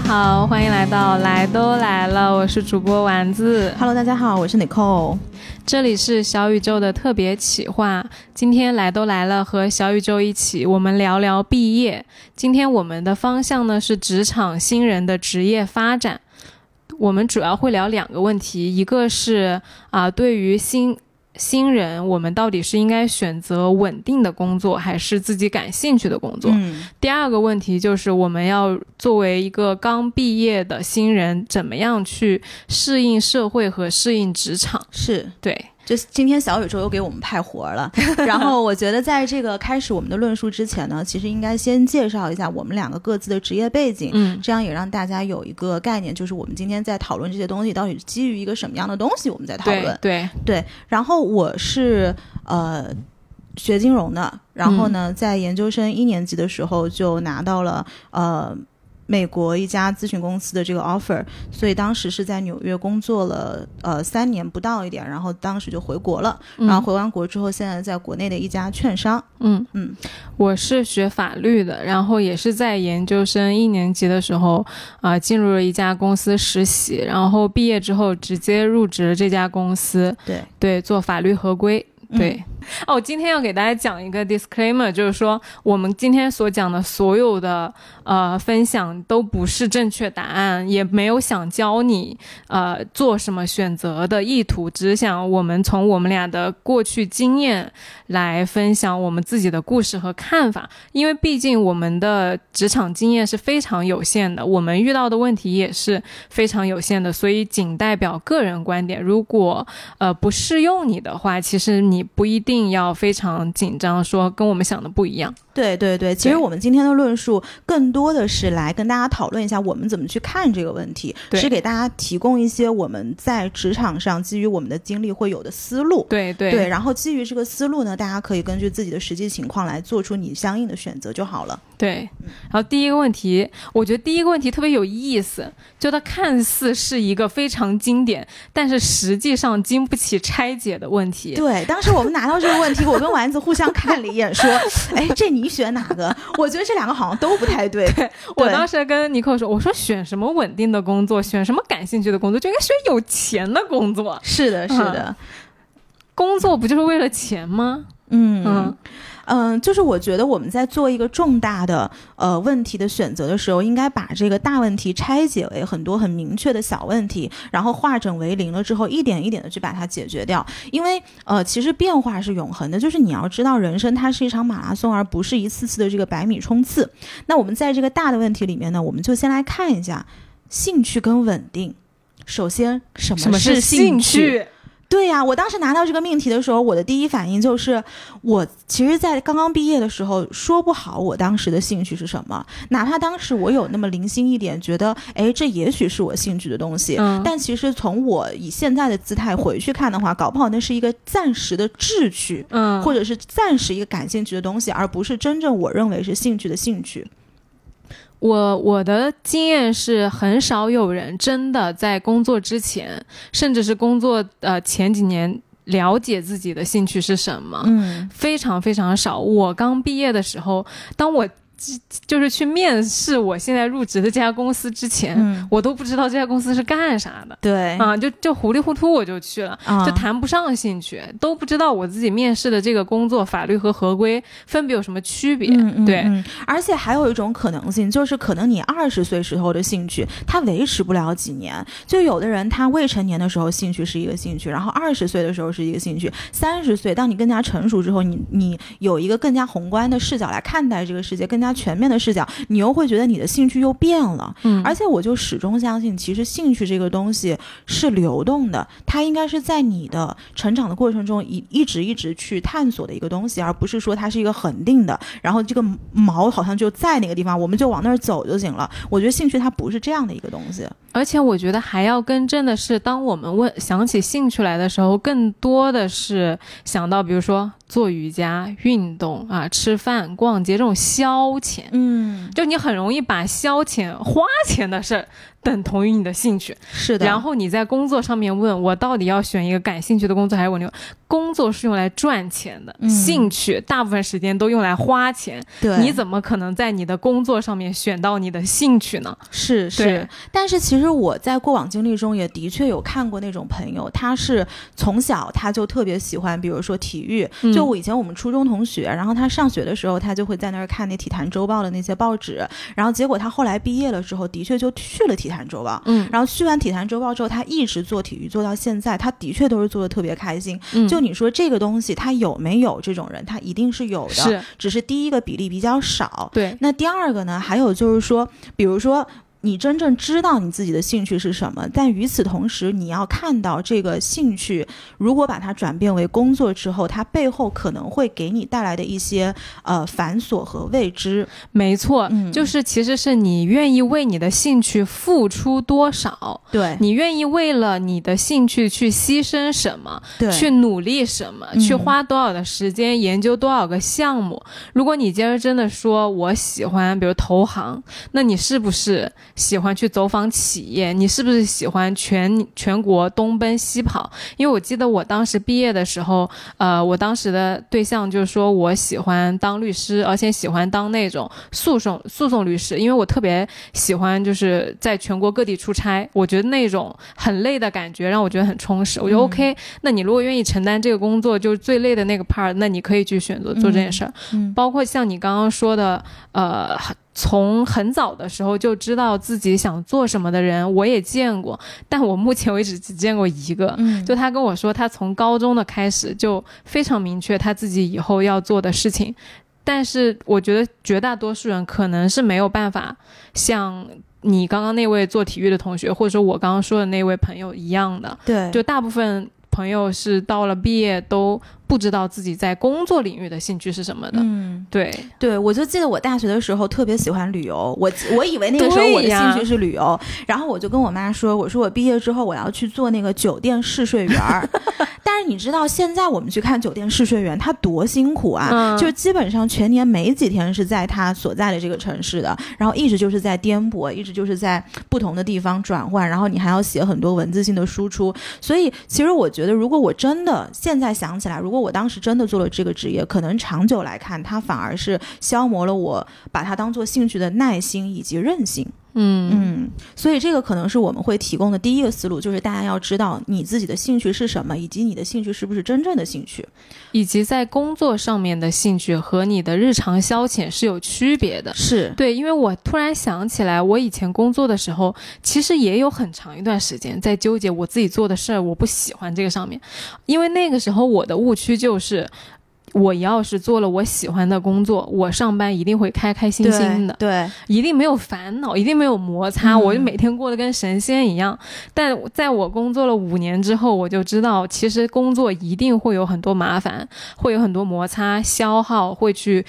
家好，欢迎来到来都来了，我是主播丸子。Hello，大家好，我是 Nicole。这里是小宇宙的特别企划，今天来都来了，和小宇宙一起，我们聊聊毕业。今天我们的方向呢是职场新人的职业发展，我们主要会聊两个问题，一个是啊、对于新新人，我们到底是应该选择稳定的工作，还是自己感兴趣的工作？嗯，第二个问题就是，我们要作为一个刚毕业的新人，怎么样去适应社会和适应职场？是，对，就今天小宇宙又给我们派活了。然后我觉得，在这个开始我们的论述之前呢，其实应该先介绍一下我们两个各自的职业背景，嗯，这样也让大家有一个概念，就是我们今天在讨论这些东西到底基于一个什么样的东西，我们在讨论。对，对，然后我是呃学金融的，然后呢，在研究生一年级的时候就拿到了呃美国一家咨询公司的这个 offer，所以当时是在纽约工作了呃三年不到一点，然后当时就回国了，然后回完国之后，现在在国内的一家券商，嗯。嗯，我是学法律的，然后也是在研究生一年级的时候啊、进入了一家公司实习，然后毕业之后直接入职这家公司，对。对，做法律合规。嗯。对，哦，我今天要给大家讲一个 disclaimer，就是说我们今天所讲的所有的呃分享都不是正确答案，也没有想教你呃做什么选择的意图，只想我们从我们俩的过去经验来分享我们自己的故事和看法，因为毕竟我们的职场经验是非常有限的，我们遇到的问题也是非常有限的，所以仅代表个人观点。如果呃不适用你的话，其实你不一定要非常紧张，说跟我们想的不一样。对对对，其实我们今天的论述更多的是来跟大家讨论一下我们怎么去看这个问题，是给大家提供一些我们在职场上基于我们的经历会有的思路。对对对，然后基于这个思路呢，大家可以根据自己的实际情况来做出你相应的选择就好了。对，然后第一个问题，我觉得第一个问题特别有意思，就它看似是一个非常经典，但是实际上经不起拆解的问题。对，当时我们拿到这个问题，我跟丸子互相看了一眼，说：“ 哎，这你选哪个？”我觉得这两个好像都不太对。对我当时跟尼克说：“我说选什么稳定的工作，选什么感兴趣的工作，就应该选有钱的工作。是的，是的，工作不就是为了钱吗？嗯嗯嗯，就是我觉得我们在做一个重大的呃问题的选择的时候，应该把这个大问题拆解为很多很明确的小问题，然后化整为零了之后，一点一点的去把它解决掉。因为呃，其实变化是永恒的，就是你要知道，人生它是一场马拉松，而不是一次次的这个百米冲刺。那我们在这个大的问题里面呢，我们就先来看一下兴趣跟稳定。首先，什么是兴趣？对呀、我当时拿到这个命题的时候，我的第一反应就是，我其实，在刚刚毕业的时候，说不好我当时的兴趣是什么。哪怕当时我有那么零星一点，觉得，哎，这也许是我兴趣的东西，嗯但其实从我以现在的姿态回去看的话，搞不好那是一个暂时的志趣，嗯，或者是暂时一个感兴趣的东西，而不是真正我认为是兴趣的兴趣。我我的经验是，很少有人真的在工作之前，甚至是工作呃前几年了解自己的兴趣是什么，嗯非常非常少。我刚毕业的时候，当我就是去面试我现在入职的这家公司之前，嗯，我都不知道这家公司是干啥的。对啊，就就糊里糊涂我就去了，啊就谈不上兴趣，都不知道我自己面试的这个工作法律和合规分别有什么区别。对，嗯，而且还有一种可能性，就是可能你二十岁时候的兴趣，它维持不了几年。就有的人他未成年的时候兴趣是一个兴趣，然后二十岁的时候是一个兴趣，三十岁当你更加成熟之后，你你有一个更加宏观的视角来看待这个世界，更加全面的视角，你又会觉得你的兴趣又变了。嗯，而且我就始终相信，其实兴趣这个东西是流动的，它应该是在你的成长的过程中一一直一直去探索的一个东西，而不是说它是一个恒定的，然后这个毛好像就在那个地方，我们就往那儿走就行了。我觉得兴趣它不是这样的一个东西。而且我觉得还要更正的是，当我们问想起兴趣来的时候，更多的是想到，比如说做瑜伽、运动啊、吃饭、逛街这种消遣。嗯，就你很容易把消遣、花钱的事儿等同于你的兴趣。是的。然后你在工作上面问我到底要选一个感兴趣的工作还是我那工作是用来赚钱的，兴趣大部分时间都用来花钱。对，你怎么可能在你的工作上面选到你的兴趣呢？是是。但是其实我在过往经历中也的确有看过那种朋友，他是从小他就特别喜欢，比如说体育。就我以前我们初中同学，然后他上学的时候，他就会在那儿看那体坛周报的那些报纸。然后结果他后来毕业了之后，的确就去了体坛周报。嗯。然后去完体坛周报之后，他一直做体育做到现在，他的确都是做的特别开心。嗯就你说这个东西，他有没有这种人？他一定是有的，是，只是第一个比例比较少。对，那第二个呢？还有就是说，比如说。你真正知道你自己的兴趣是什么，但与此同时，你要看到这个兴趣，如果把它转变为工作之后，它背后可能会给你带来的一些呃繁琐和未知。没错，就是其实是你愿意为你的兴趣付出多少，对你愿意为了你的兴趣去牺牲什么，对，去努力什么，去花多少的时间研究多少个项目。如果你今儿真的说我喜欢，比如投行，那你是不是？喜欢去走访企业，你是不是喜欢全全国东奔西跑？因为我记得我当时毕业的时候，呃，我当时的对象就是说我喜欢当律师，而且喜欢当那种诉讼诉讼律师，因为我特别喜欢就是在全国各地出差，我觉得那种很累的感觉让我觉得很充实。我觉得 OK，那你如果愿意承担这个工作，就是最累的那个 part，那你可以去选择做这件事儿。嗯，包括像你刚刚说的，呃。从很早的时候就知道自己想做什么的人，我也见过，但我目前为止只见过一个。嗯，就他跟我说，他从高中的开始就非常明确他自己以后要做的事情。但是我觉得绝大多数人可能是没有办法像你刚刚那位做体育的同学，或者说我刚刚说的那位朋友一样的。对，就大部分朋友是到了毕业都。不知道自己在工作领域的兴趣是什么的，嗯，对。对，我就记得我大学的时候特别喜欢旅游，我我以为那个时候我的兴趣是旅游，然后我就跟我妈说，我说我毕业之后我要去做那个酒店试睡员儿，但是你知道现在我们去看酒店试睡员他多辛苦啊，就基本上全年没几天是在他所在的这个城市的，然后一直就是在颠簸，一直就是在不同的地方转换，然后你还要写很多文字性的输出，所以其实我觉得如果我真的现在想起来，如果我当时真的做了这个职业，可能长久来看，它反而是消磨了我把它当做兴趣的耐心以及韧性。嗯嗯，所以这个可能是我们会提供的第一个思路，就是大家要知道你自己的兴趣是什么，以及你的兴趣是不是真正的兴趣，以及在工作上面的兴趣和你的日常消遣是有区别的。是对，因为我突然想起来，我以前工作的时候，其实也有很长一段时间在纠结我自己做的事儿，我不喜欢这个上面，因为那个时候我的误区就是。我要是做了我喜欢的工作，我上班一定会开开心心的，对，一定没有烦恼，一定没有摩擦，我就每天过得跟神仙一样。但在我工作了五年之后，我就知道，其实工作一定会有很多麻烦，会有很多摩擦、消耗，会去。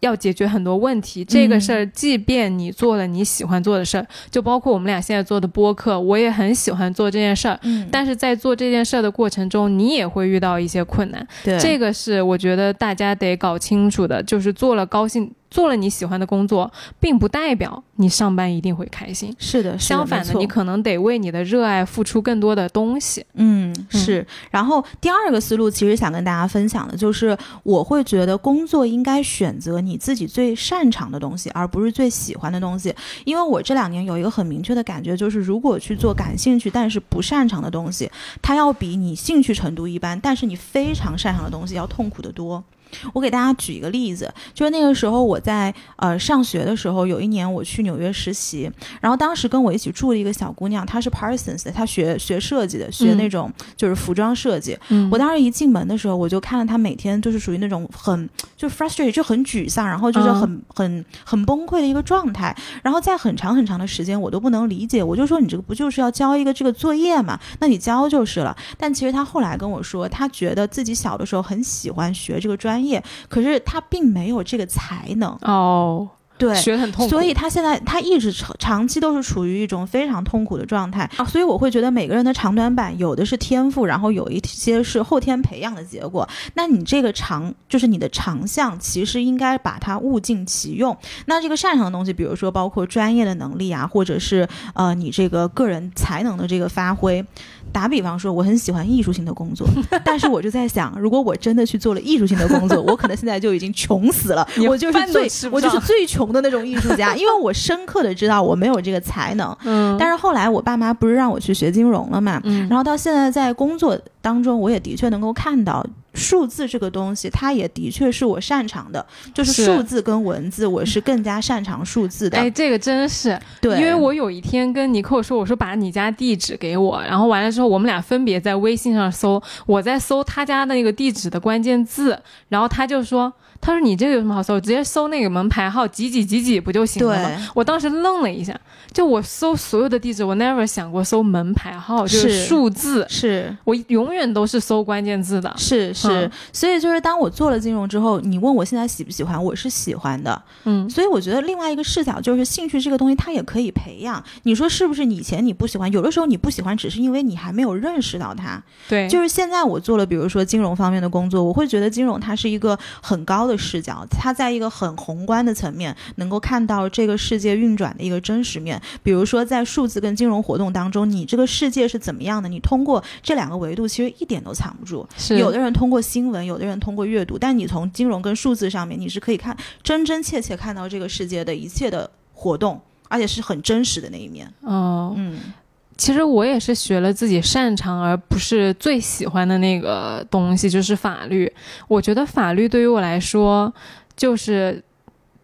要解决很多问题，这个事儿，即便你做了你喜欢做的事儿，就包括我们俩现在做的播客，我也很喜欢做这件事儿。嗯，但是在做这件事儿的过程中，你也会遇到一些困难。对，这个是我觉得大家得搞清楚的，就是做了高兴。做了你喜欢的工作，并不代表你上班一定会开心。是的，相反的，你可能得为你的热爱付出更多的东西。嗯，是。然后第二个思路，其实想跟大家分享的就是，我会觉得工作应该选择你自己最擅长的东西，而不是最喜欢的东西。因为我这两年有一个很明确的感觉，就是如果去做感兴趣但是不擅长的东西，它要比你兴趣程度一般但是你非常擅长的东西要痛苦得多。我给大家举一个例子，就是那个时候我在呃上学的时候，有一年我去纽约实习，然后当时跟我一起住的一个小姑娘，她是 Parsons 的，她学学设计的，学那种就是服装设计。我当时一进门的时候，我就看到她每天就是属于那种很就 frustrated 就很沮丧，然后就是很很很崩溃的一个状态。然后在很长很长的时间，我都不能理解，我就说你这个不就是要交一个这个作业嘛？那你交就是了。但其实她后来跟我说，她觉得自己小的时候很喜欢学这个专业。业，可是他并没有这个才能哦。对，学很痛苦。所以他现在他一直长长期都是处于一种非常痛苦的状态啊。所以我会觉得每个人的长短板有的是天赋，然后有一些是后天培养的结果。那你这个长就是你的长项，其实应该把它物尽其用。那这个擅长的东西，比如说包括专业的能力啊，或者是呃你这个个人才能的这个发挥。打比方说，我很喜欢艺术性的工作，但是我就在想，如果我真的去做了艺术性的工作，我可能现在就已经穷死了。我就是最我就是最穷的那种艺术家，因为我深刻的知道我没有这个才能。嗯。但是后来我爸妈不是让我去学金融了嘛？嗯。然后到现在在工作当中，我也的确能够看到。数字这个东西，它也的确是我擅长的，就是数字跟文字，我是更加擅长数字的。哎，这个真是，对，因为我有一天跟尼克说，我说把你家地址给我，然后完了之后，我们俩分别在微信上搜，我在搜他家的那个地址的关键字，然后他就说。他说：“你这个有什么好搜？直接搜那个门牌号几几几几不就行了吗？”我当时愣了一下，就我搜所有的地址，我 never 想过搜门牌号，就是数字。是我永远都是搜关键字的。是是，所以就是当我做了金融之后，你问我现在喜不喜欢，我是喜欢的。嗯，所以我觉得另外一个视角就是兴趣这个东西，它也可以培养。你说是不是？以前你不喜欢，有的时候你不喜欢，只是因为你还没有认识到它。对，就是现在我做了，比如说金融方面的工作，我会觉得金融它是一个很高的。视角，他在一个很宏观的层面，能够看到这个世界运转的一个真实面。比如说，在数字跟金融活动当中，你这个世界是怎么样的？你通过这两个维度，其实一点都藏不住。是有的人通过新闻，有的人通过阅读，但你从金融跟数字上面，你是可以看真真切切看到这个世界的一切的活动，而且是很真实的那一面。哦，嗯。其实我也是学了自己擅长而不是最喜欢的那个东西，就是法律。我觉得法律对于我来说，就是。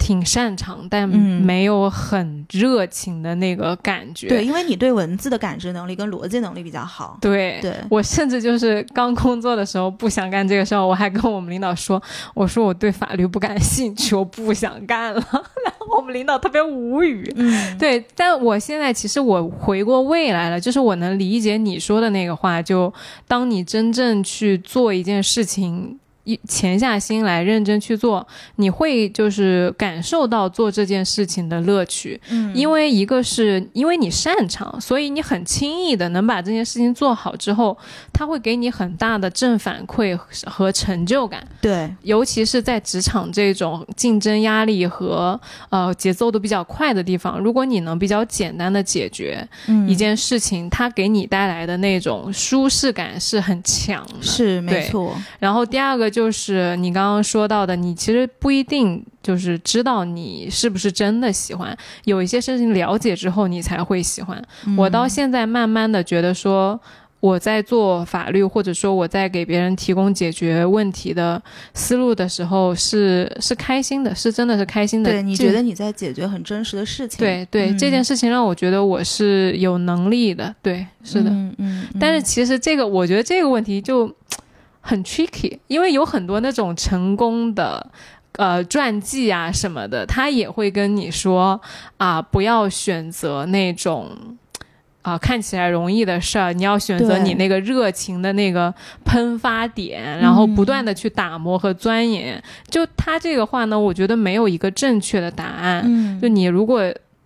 挺擅长，但没有很热情的那个感觉。对，因为你对文字的感知能力跟逻辑能力比较好。对，对我甚至就是刚工作的时候不想干这个事儿，我还跟我们领导说：“我说我对法律不感兴趣，我不想干了。”然后我们领导特别无语。嗯，对。但我现在其实我回过味来了，就是我能理解你说的那个话，就当你真正去做一件事情。一潜下心来认真去做，你会就是感受到做这件事情的乐趣。嗯，因为一个是因为你擅长，所以你很轻易的能把这件事情做好之后，它会给你很大的正反馈和成就感。对，尤其是在职场这种竞争压力和呃节奏都比较快的地方，如果你能比较简单的解决一件事情，它给你带来的那种舒适感是很强的。是没错。然后第二个。就是你刚刚说到的，你其实不一定就是知道你是不是真的喜欢，有一些事情了解之后你才会喜欢。我到现在慢慢的觉得说，我在做法律或者说我在给别人提供解决问题的思路的时候，是是开心的，是真的是开心的。对，你觉得你在解决很真实的事情。对对，这件事情让我觉得我是有能力的。对，是的。嗯嗯。但是其实这个，我觉得这个问题就。很 tricky，因为有很多那种成功的，呃，传记啊什么的，他也会跟你说啊，不要选择那种啊看起来容易的事儿，你要选择你那个热情的那个喷发点，然后不断的去打磨和钻研。就他这个话呢，我觉得没有一个正确的答案。嗯，就你如果。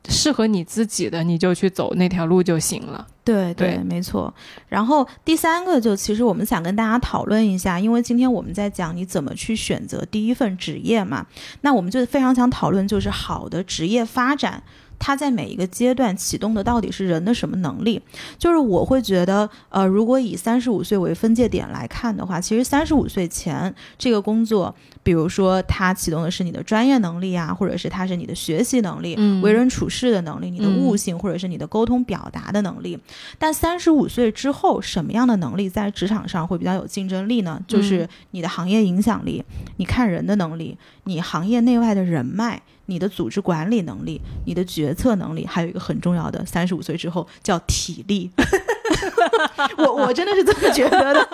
适合你自己的，你就去走那条路就行了。对对，没错。然后第三个，就其实我们想跟大家讨论一下，因为今天我们在讲你怎么去选择第一份职业嘛，那我们就非常想讨论，就是好的职业发展。他在每一个阶段启动的到底是人的什么能力？就是我会觉得，呃，如果以三十五岁为分界点来看的话，其实三十五岁前这个工作，比如说它启动的是你的专业能力啊，或者是它是你的学习能力、为人处事的能力、你的悟性，或者是你的沟通表达的能力。但三十五岁之后，什么样的能力在职场上会比较有竞争力呢？就是你的行业影响力、你看人的能力、你行业内外的人脉。你的组织管理能力，你的决策能力，还有一个很重要的，三十五岁之后叫体力。我我真的是这么觉得的。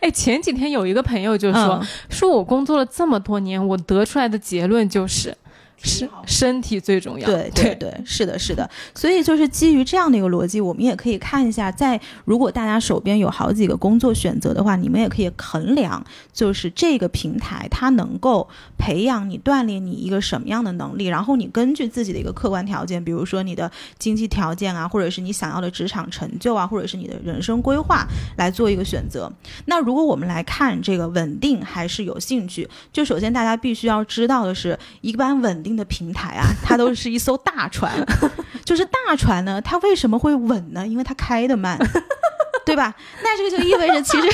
哎，前几天有一个朋友就说，说我工作了这么多年，我得出来的结论就是，是身体最重要。对对对，是的，是的。所以就是基于这样的一个逻辑，我们也可以看一下，在如果大家手边有好几个工作选择的话，你们也可以衡量，就是这个平台它能够培养你、锻炼你一个什么样的能力，然后你根据自己的一个客观条件，比如说你的经济条件啊，或者是你想要的职场成就啊，或者是你的人生规划来做一个选择。那如果我们来看这个稳定还是有兴趣，就首先大家必须要知道的是，一般稳定的平台啊，它都是一艘大船，就是大船呢，它为什么会稳呢？因为它开的慢，对吧？那这个就意味着其实，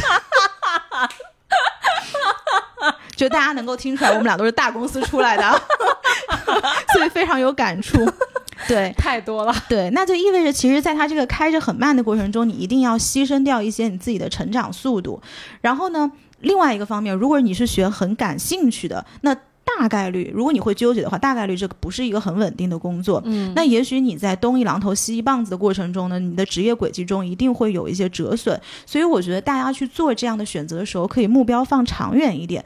就大家能够听出来，我们俩都是大公司出来的，所以非常有感触。对，太多了。对，那就意味着，其实，在它这个开着很慢的过程中，你一定要牺牲掉一些你自己的成长速度。然后呢，另外一个方面，如果你是学很感兴趣的，那大概率，如果你会纠结的话，大概率这个不是一个很稳定的工作。嗯，那也许你在东一榔头西一棒子的过程中呢，你的职业轨迹中一定会有一些折损。所以，我觉得大家去做这样的选择的时候，可以目标放长远一点。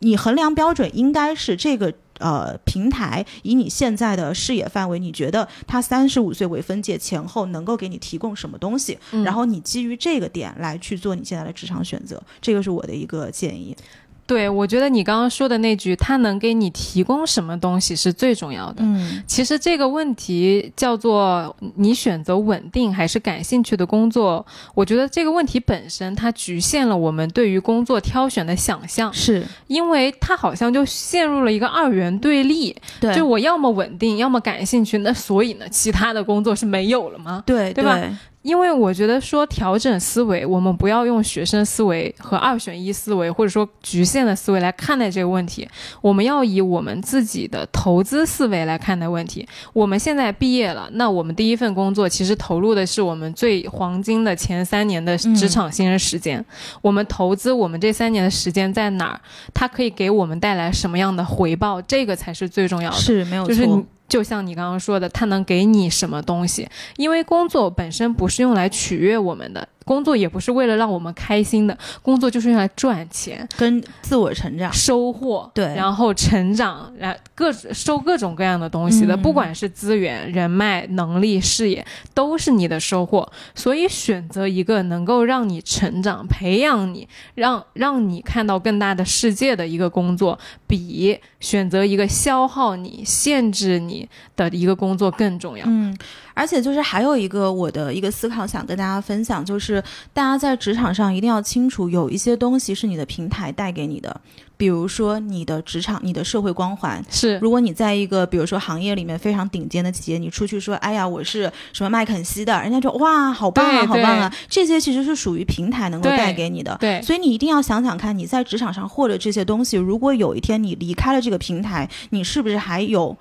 你衡量标准应该是这个。呃，平台以你现在的视野范围，你觉得它三十五岁为分界前后能够给你提供什么东西？然后你基于这个点来去做你现在的职场选择，这个是我的一个建议。对，我觉得你刚刚说的那句“他能给你提供什么东西”是最重要的。嗯，其实这个问题叫做你选择稳定还是感兴趣的工作，我觉得这个问题本身它局限了我们对于工作挑选的想象，是因为它好像就陷入了一个二元对立。对，就我要么稳定，要么感兴趣，那所以呢，其他的工作是没有了吗？对，对吧？因为我觉得说调整思维，我们不要用学生思维和二选一思维，或者说局限的思维来看待这个问题。我们要以我们自己的投资思维来看待问题。我们现在毕业了，那我们第一份工作其实投入的是我们最黄金的前三年的职场新人时间。我们投资我们这三年的时间在哪儿？它可以给我们带来什么样的回报？这个才是最重要的。是没有错。就就像你刚刚说的，它能给你什么东西？因为工作本身不是用来取悦我们的。工作也不是为了让我们开心的，工作就是用来赚钱、跟自我成长、收获，对，然后成长，然各收各种各样的东西的，不管是资源、人脉、能力、事业，都是你的收获。所以选择一个能够让你成长、培养你、让让你看到更大的世界的一个工作，比选择一个消耗你、限制你的一个工作更重要。嗯。而且就是还有一个我的一个思考想跟大家分享，就是大家在职场上一定要清楚，有一些东西是你的平台带给你的，比如说你的职场、你的社会光环。是，如果你在一个比如说行业里面非常顶尖的企业，你出去说，哎呀，我是什么麦肯锡的，人家就哇，好棒啊，好棒啊，这些其实是属于平台能够带给你的。对，所以你一定要想想看，你在职场上获得这些东西，如果有一天你离开了这个平台，你是不是还有？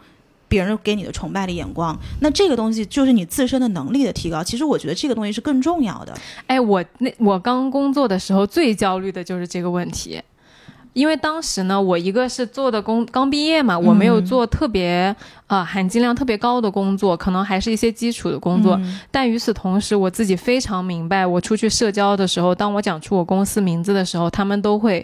别人给你的崇拜的眼光，那这个东西就是你自身的能力的提高。其实我觉得这个东西是更重要的。哎，我那我刚工作的时候最焦虑的就是这个问题，因为当时呢，我一个是做的工刚毕业嘛，我没有做特别啊含金量特别高的工作，可能还是一些基础的工作。但与此同时，我自己非常明白，我出去社交的时候，当我讲出我公司名字的时候，他们都会。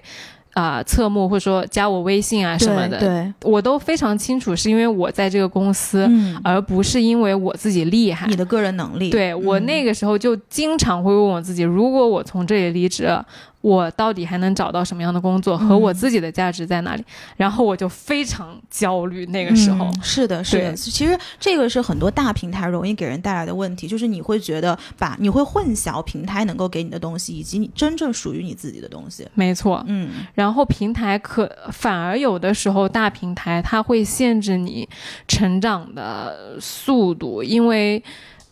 啊，侧目或者说加我微信啊什么的，对，我都非常清楚，是因为我在这个公司，而不是因为我自己厉害。你的个人能力，对我那个时候就经常会问我自己，如果我从这里离职。我到底还能找到什么样的工作，和我自己的价值在哪里？然后我就非常焦虑。那个时候是的，是的。其实这个是很多大平台容易给人带来的问题，就是你会觉得把你会混淆平台能够给你的东西，以及你真正属于你自己的东西。没错，嗯。然后平台可反而有的时候大平台它会限制你成长的速度，因为。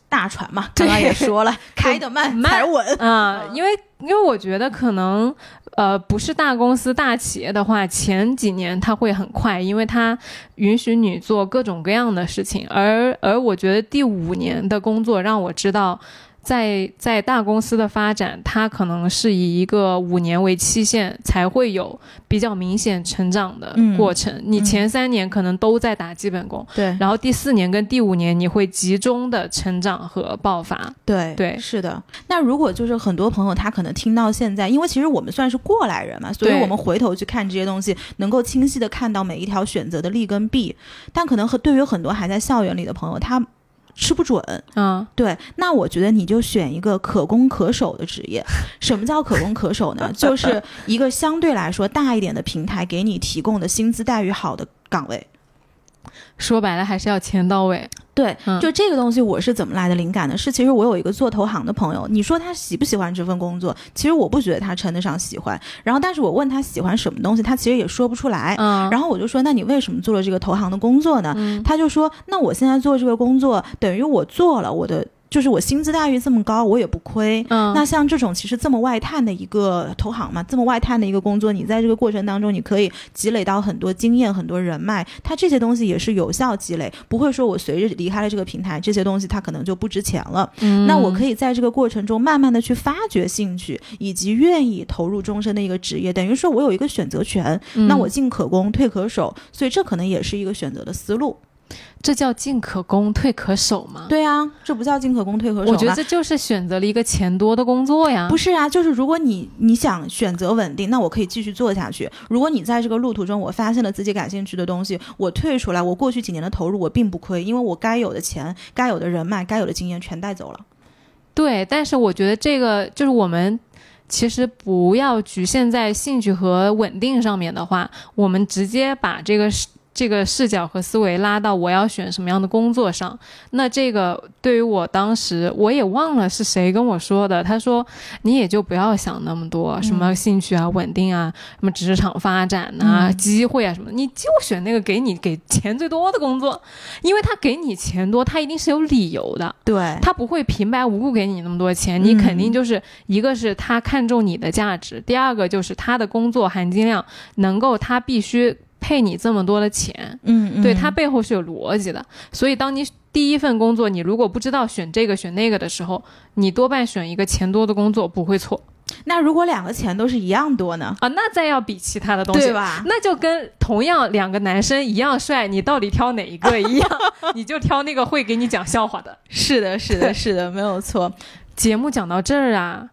大船嘛，刚刚也说了，开得慢才稳啊。因为因为我觉得可能呃不是大公司大企业的话，前几年它会很快，因为它允许你做各种各样的事情。而而我觉得第五年的工作让我知道。在在大公司的发展，它可能是以一个五年为期限，才会有比较明显成长的过程。你前三年可能都在打基本功，对，然后第四年跟第五年你会集中的成长和爆发。对对，是的。那如果就是很多朋友他可能听到现在，因为其实我们算是过来人嘛，所以我们回头去看这些东西，能够清晰的看到每一条选择的利跟弊。但可能和对于很多还在校园里的朋友，他。吃不准，嗯，对，那我觉得你就选一个可攻可守的职业。什么叫可攻可守呢？就是一个相对来说大一点的平台给你提供的薪资待遇好的岗位。说白了还是要钱到位。对，就这个东西，我是怎么来的灵感呢？是其实我有一个做投行的朋友，你说他喜不喜欢这份工作？其实我不觉得他称得上喜欢。然后，但是我问他喜欢什么东西，他其实也说不出来。嗯，然后我就说，那你为什么做了这个投行的工作呢？他就说，那我现在做这个工作，等于我做了我的。就是我薪资待遇这么高，我也不亏。嗯，那像这种其实这么外探的一个投行嘛，这么外探的一个工作，你在这个过程当中，你可以积累到很多经验、很多人脉，它这些东西也是有效积累，不会说我随着离开了这个平台，这些东西它可能就不值钱了。嗯，那我可以在这个过程中慢慢的去发掘兴趣，以及愿意投入终身的一个职业，等于说我有一个选择权。那我进可攻，退可守，所以这可能也是一个选择的思路。这叫进可攻，退可守吗？对啊，这不叫进可攻，退可守。我觉得这就是选择了一个钱多的工作呀。不是啊，就是如果你你想选择稳定，那我可以继续做下去。如果你在这个路途中，我发现了自己感兴趣的东西，我退出来，我过去几年的投入我并不亏，因为我该有的钱、该有的人脉、该有的经验全带走了。对，但是我觉得这个就是我们其实不要局限在兴趣和稳定上面的话，我们直接把这个这个视角和思维拉到我要选什么样的工作上，那这个对于我当时我也忘了是谁跟我说的。他说：“你也就不要想那么多，什么兴趣啊、稳定啊、什么职场发展啊、机会啊什么，你就选那个给你给钱最多的工作，因为他给你钱多，他一定是有理由的。对他不会平白无故给你那么多钱，你肯定就是一个是他看重你的价值，第二个就是他的工作含金量能够他必须。”配你这么多的钱，嗯，对它背后是有逻辑的。所以，当你第一份工作，你如果不知道选这个选那个的时候，你多半选一个钱多的工作不会错。那如果两个钱都是一样多呢？啊，那再要比其他的东西，对吧？那就跟同样两个男生一样帅，你到底挑哪一个一样？你就挑那个会给你讲笑话的。是的，是的，是的，没有错。节目讲到这儿啊。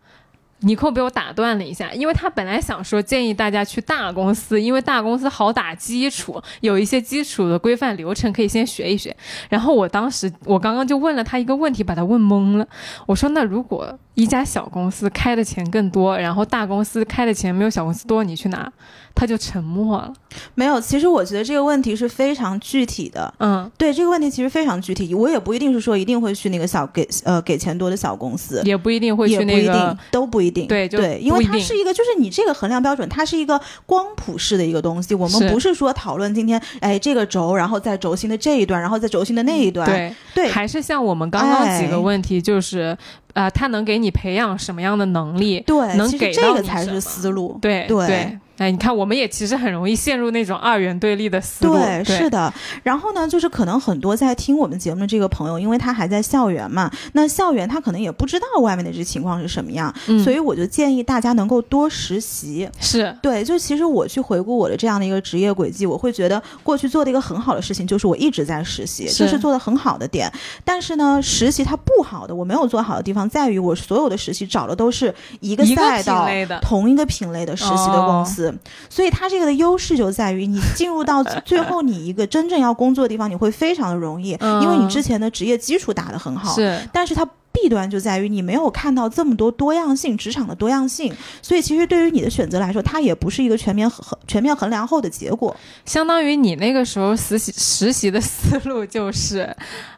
尼寇被我打断了一下，因为他本来想说建议大家去大公司，因为大公司好打基础，有一些基础的规范流程可以先学一学。然后我当时我刚刚就问了他一个问题，把他问懵了。我说：“那如果一家小公司开的钱更多，然后大公司开的钱没有小公司多，你去哪？”他就沉默了。没有，其实我觉得这个问题是非常具体的。嗯，对，这个问题其实非常具体。我也不一定是说一定会去那个小给呃给钱多的小公司，也不一定会去那个，都不一定。对对，因为它是一个，就是你这个衡量标准，它是一个光谱式的一个东西。我们不是说讨论今天哎这个轴，然后在轴心的这一段，然后在轴心的那一段。对对，还是像我们刚刚几个问题，就是啊，他能给你培养什么样的能力？对，能给这个才是思路。对对。哎，你看，我们也其实很容易陷入那种二元对立的思路。对，是的。然后呢，就是可能很多在听我们节目的这个朋友，因为他还在校园嘛，那校园他可能也不知道外面的这情况是什么样，所以我就建议大家能够多实习。是对，就其实我去回顾我的这样的一个职业轨迹，我会觉得过去做的一个很好的事情就是我一直在实习，这是做的很好的点。但是呢，实习它不好的，我没有做好的地方在于，我所有的实习找的都是一个赛道、同一个品类的实习的公司，所以它。它这个的优势就在于，你进入到最后，你一个真正要工作的地方，你会非常的容易，因为你之前的职业基础打得很好。是，但是它。弊端就在于你没有看到这么多多样性，职场的多样性，所以其实对于你的选择来说，它也不是一个全面衡全面衡量后的结果。相当于你那个时候实习实习的思路就是，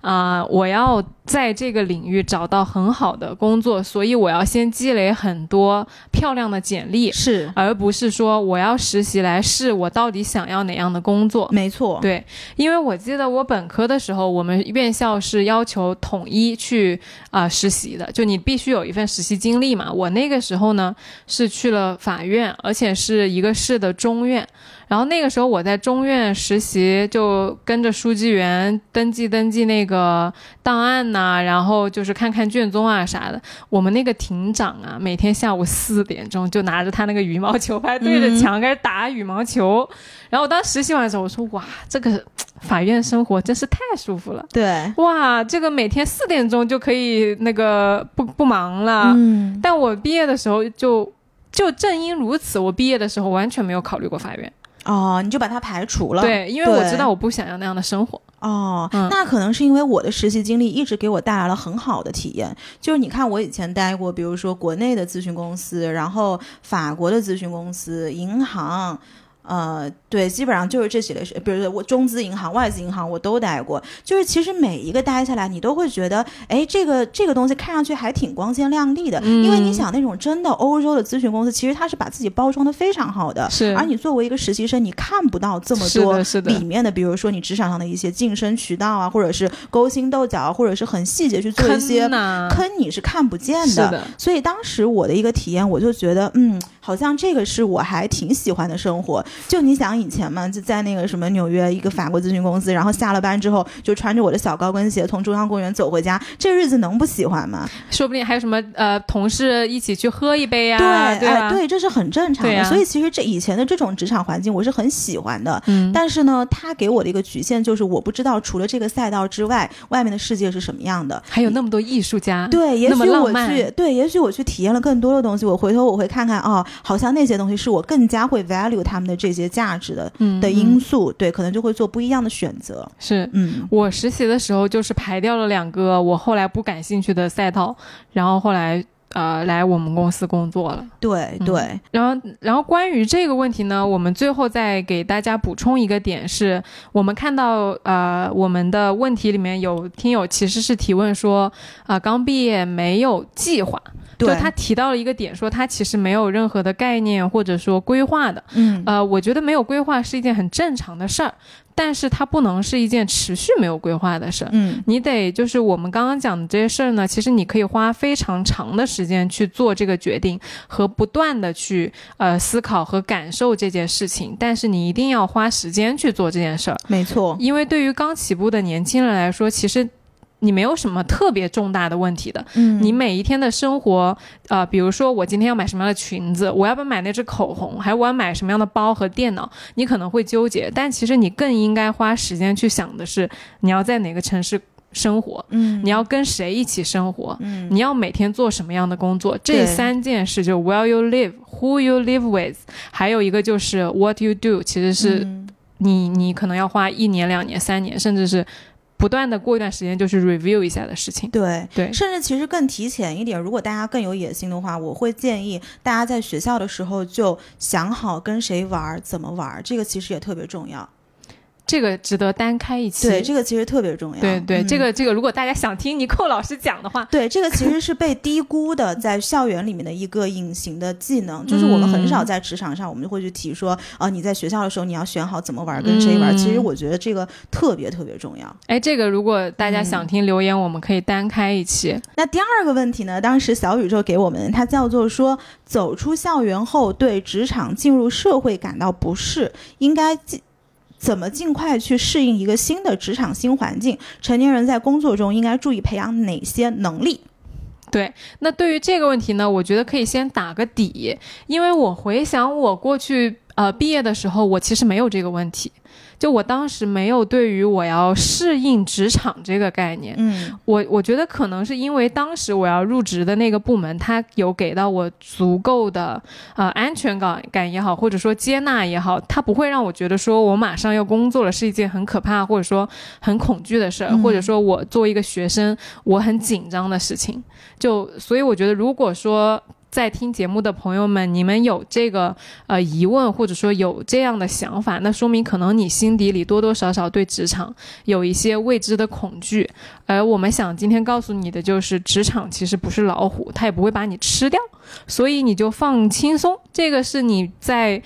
啊，我要在这个领域找到很好的工作，所以我要先积累很多漂亮的简历，是，而不是说我要实习来试我到底想要哪样的工作。没错，对，因为我记得我本科的时候，我们院校是要求统一去啊。实习的，就你必须有一份实习经历嘛。我那个时候呢是去了法院，而且是一个市的中院。然后那个时候我在中院实习，就跟着书记员登记登记那个档案呐、然后就是看看卷宗啊啥的。我们那个庭长啊，每天下午四点钟就拿着他那个羽毛球拍对着墙开始打羽毛球。然后我当时实习完的时候，我说哇，这个法院生活真是太舒服了。对，哇，这个每天四点钟就可以那个不不忙了。嗯，但我毕业的时候就就正因如此，我毕业的时候完全没有考虑过法院。哦，你就把它排除了。对，因为我知道我不想要那样的生活。哦，嗯那可能是因为我的实习经历一直给我带来了很好的体验。就是你看，我以前待过，比如说国内的咨询公司，然后法国的咨询公司、银行。呃，对，基本上就是这几类是，比如说我中资银行、外资银行我都待过。就是其实每一个待下来，你都会觉得，哎，这个这个东西看上去还挺光鲜亮丽的。因为你嗯想，那种真的欧洲的咨询公司，其实它是把自己包装的非常好的。是而你作为一个实习生，你看不到这么多里面的，比如说你职场上的一些晋升渠道啊，或者是勾心斗角啊，或者是很细节去做一些坑你是看不见是的，所以当时我的一个体验，我就觉得，嗯，好像这个是我还挺喜欢的生活。就你想以前嘛，就在那个什么纽约一个法国咨询公司，然后下了班之后就穿着我的小高跟鞋从中央公园走回家，这日子能不喜欢吗？说不定还有什么呃同事一起去喝一杯呀、对，对对，这是很正常的。所以其实这以前的这种职场环境，我是很喜欢的。嗯，但是呢，它给我的一个局限就是，我不知道除了这个赛道之外，外面的世界是什么样的。还有那么多艺术家，对，也许我去，对，也许我去体验了更多的东西，我回头我会看看，哦，好像那些东西是我更加会 value 他们的这些价值的嗯的因嗯素，对，可能就会做不一样的选择。是。嗯，我实习的时候就是排掉了两个我后来不感兴趣的赛道，然后后来呃来我们公司工作了。对对，然后，然后关于这个问题呢，我们最后再给大家补充一个点是，我们看到呃我们的问题里面有听友其实是提问说，啊、刚毕业没有计划，就他提到了一个点，说他其实没有任何的概念或者说规划的。嗯。呃，我觉得没有规划是一件很正常的事儿，但是它不能是一件持续没有规划的事儿。嗯你得就是我们刚刚讲的这些事儿呢，其实你可以花非常长的时间去做这个决定，和不断的去呃思考和感受这件事情。但是你一定要花时间去做这件事儿，没错，因为对于刚起步的年轻人来说，其实你没有什么特别重大的问题的。嗯，你每一天的生活，呃，比如说我今天要买什么样的裙子，我要不要买那支口红，还有我要买什么样的包和电脑，你可能会纠结，但其实你更应该花时间去想的是，你要在哪个城市生活，嗯，你要跟谁一起生活，嗯。你要每天做什么样的工作，这三件事就 where you live, who you live with，还有一个就是 what you do，其实是嗯。你你可能要花一年、两年、三年，甚至是不断的过一段时间就去 review 一下的事情。对。对，甚至其实更提前一点，如果大家更有野心的话，我会建议大家在学校的时候就想好跟谁玩儿、怎么玩儿，这个其实也特别重要。这个值得单开一期。对，这个其实特别重要。对对，嗯这个这个，如果大家想听尼寇老师讲的话，对，这个其实是被低估的，在校园里面的一个隐形的技能，就是我们很少嗯在职场上，我们就会去提说，啊，你在学校的时候你要选好怎么玩，跟谁玩。嗯其实我觉得这个特别特别重要。哎，这个如果大家想听留言，我们可以单开一期。那第二个问题呢，当时小宇宙给我们，它叫做说，走出校园后对职场进入社会感到不适，应该尽怎么尽快去适应一个新的职场新环境？成年人在工作中应该注意培养哪些能力？对，那对于这个问题呢，我觉得可以先打个底，因为我回想我过去呃毕业的时候，我其实没有这个问题，就我当时没有对于我要适应职场这个概念。嗯我我觉得可能是因为当时我要入职的那个部门，它有给到我足够的呃安全感感也好，或者说接纳也好，它不会让我觉得说我马上要工作了是一件很可怕或者说很恐惧的事儿，嗯或者说我作为一个学生我很紧张的事情。就所以我觉得，如果说在听节目的朋友们，你们有这个呃疑问，或者说有这样的想法，那说明可能你心底里多多少少对职场有一些未知的恐惧。而我们想今天告诉你的就是，职场其实不是老虎，它也不会把你吃掉，所以你就放轻松。这个是你在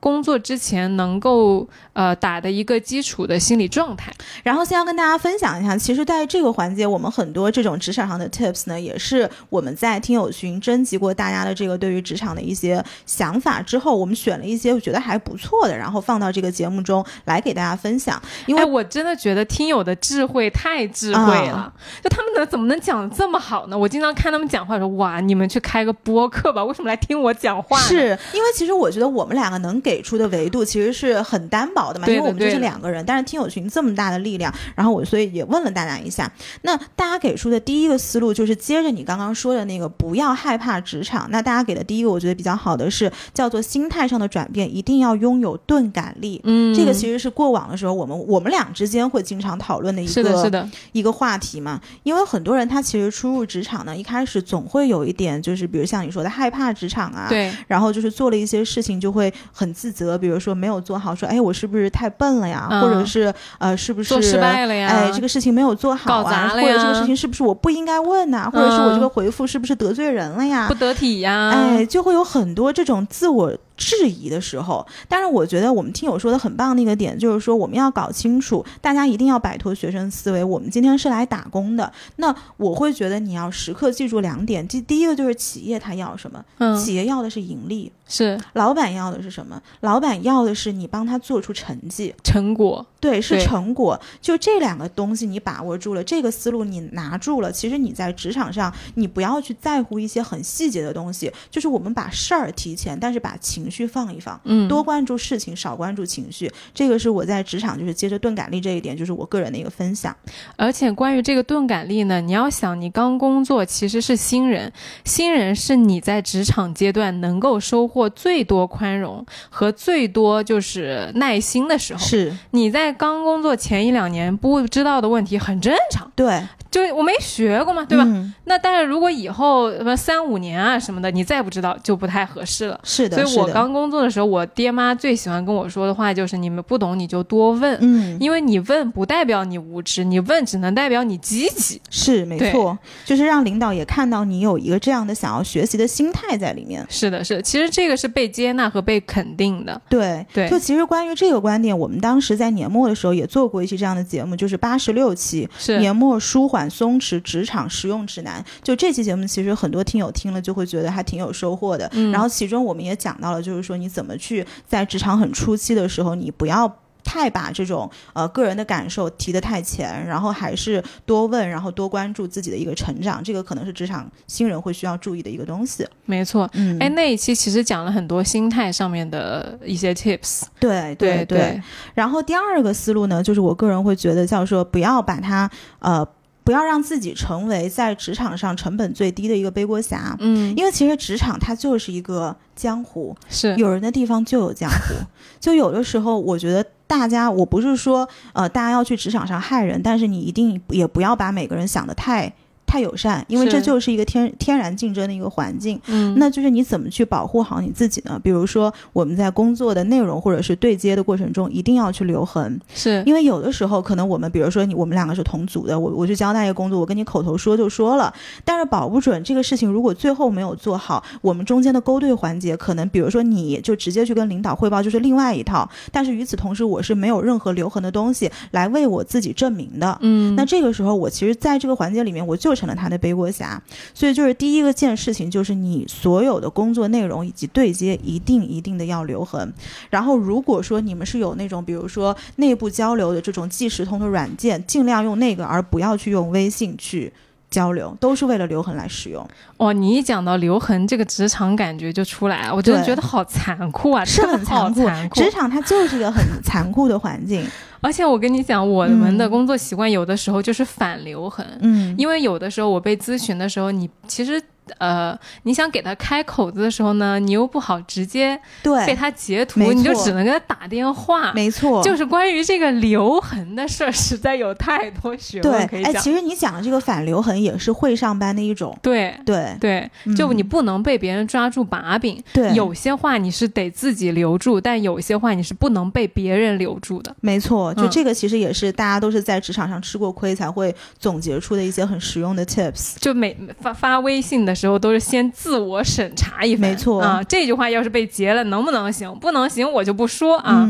工作之前能够呃打的一个基础的心理状态。然后先要跟大家分享一下，其实在这个环节，我们很多这种职场上的 tips 呢，也是我们在听友群征集过大大家的这个对于职场的一些想法之后，我们选了一些我觉得还不错的，然后放到这个节目中来给大家分享。因为我真的觉得听友的智慧太智慧了，就他们能怎么能讲的这么好呢？我经常看他们讲话说，哇，你们去开个播客吧，为什么来听我讲话？是因为其实我觉得我们两个能给出的维度其实是很单薄的嘛，因为我们就是两个人，但是听友群这么大的力量，然后我所以也问了大家一下，那大家给出的第一个思路就是接着你刚刚说的那个，不要害怕职场。那大家给的第一个我觉得比较好的是叫做心态上的转变，一定要拥有钝感力。嗯，这个其实是过往的时候我们我们俩之间会经常讨论的一个是的，是的一个话题嘛。因为很多人他其实初入职场呢，一开始总会有一点就是比如像你说的害怕职场啊，对，然后就是做了一些事情就会很自责，比如说没有做好，说哎我是不是太笨了呀，或者是呃是不是做失败了呀？哎这个事情没有做好啊，或者这个事情是不是我不应该问呐？或者是我这个回复是不是得罪人了呀？不得体呀？哎，就会有很多这种自我。质疑的时候，但是我觉得我们听友说的很棒的一个点，就是说我们要搞清楚，大家一定要摆脱学生思维。我们今天是来打工的，那我会觉得你要时刻记住两点。第第一个就是企业它要什么？嗯，企业要的是盈利，是老板要的是什么？老板要的是你帮他做出成绩、成果。对，是成果。就这两个东西你把握住了，这个思路你拿住了，其实你在职场上你不要去在乎一些很细节的东西，就是我们把事儿提前，但是把情。绪放一放，嗯，多关注事情，少关注情绪，这个是我在职场就是接着钝感力这一点，就是我个人的一个分享。而且关于这个钝感力呢，你要想，你刚工作其实是新人，新人是你在职场阶段能够收获最多宽容和最多就是耐心的时候。是你在刚工作前一两年不知道的问题很正常，对。就我没学过嘛，对吧？那但是如果以后什么三五年啊什么的，你再不知道就不太合适了。是的，所以我刚工作的时候，我爹妈最喜欢跟我说的话就是：你们不懂你就多问，嗯，因为你问不代表你无知，你问只能代表你积极。是没错，就是让领导也看到你有一个这样的想要学习的心态在里面。是的，是，其实这个是被接纳和被肯定的。对对，就其实关于这个观点，我们当时在年末的时候也做过一期这样的节目，就是八十六期年末舒缓。松弛职场实用指南，就这期节目，其实很多听友听了就会觉得还挺有收获的。然后其中我们也讲到了，就是说你怎么去在职场很初期的时候，你不要太把这种呃个人的感受提得太前，然后还是多问，然后多关注自己的一个成长。这个可能是职场新人会需要注意的一个东西。没错，嗯，哎，那一期其实讲了很多心态上面的一些 tips。对对对。然后第二个思路呢，就是我个人会觉得叫说不要把它呃。不要让自己成为在职场上成本最低的一个背锅侠，嗯，因为其实职场它就是一个江湖，是。有人的地方就有江湖，就有的时候我觉得大家，我不是说呃大家要去职场上害人，但是你一定也不要把每个人想的太。太友善，因为这就是一个天天然竞争的一个环境。嗯，那就是你怎么去保护好你自己呢？比如说我们在工作的内容或者是对接的过程中，一定要去留痕。是因为有的时候可能我们，比如说你我们两个是同组的，我我去交代一个工作，我跟你口头说就说了，但是保不准这个事情如果最后没有做好，我们中间的勾兑环节，可能比如说你就直接去跟领导汇报就是另外一套，但是与此同时我是没有任何留痕的东西来为我自己证明的。嗯，那这个时候我其实在这个环节里面我就。成了他的背锅侠，所以就是第一个件事情，就是你所有的工作内容以及对接，一定一定的要留痕。然后，如果说你们是有那种，比如说内部交流的这种即时通的软件，尽量用那个，而不要去用微信去交流，都是为了留痕来使用。哦，你一讲到留痕，这个职场感觉就出来了，我真的觉得好残酷啊，是很残酷。职场它就是一个很残酷的环境。而且我跟你讲，我们的工作习惯有的时候就是反留痕，嗯，因为有的时候我被咨询的时候，你其实。呃，你想给他开口子的时候呢，你又不好直接对被他截图，你就只能给他打电话。没错，就是关于这个留痕的事儿，实在有太多学问可以讲。哎，其实你讲的这个反留痕也是会上班的一种。对对对，就你不能被别人抓住把柄。对，有些话你是得自己留住，但有些话你是不能被别人留住的。没错，就这个其实也是大家都是在职场上吃过亏才会总结出的一些很实用的 tips。就每发发微信的。时候都是先自我审查一番，没错啊。这句话要是被截了，能不能行？不能行，我就不说啊。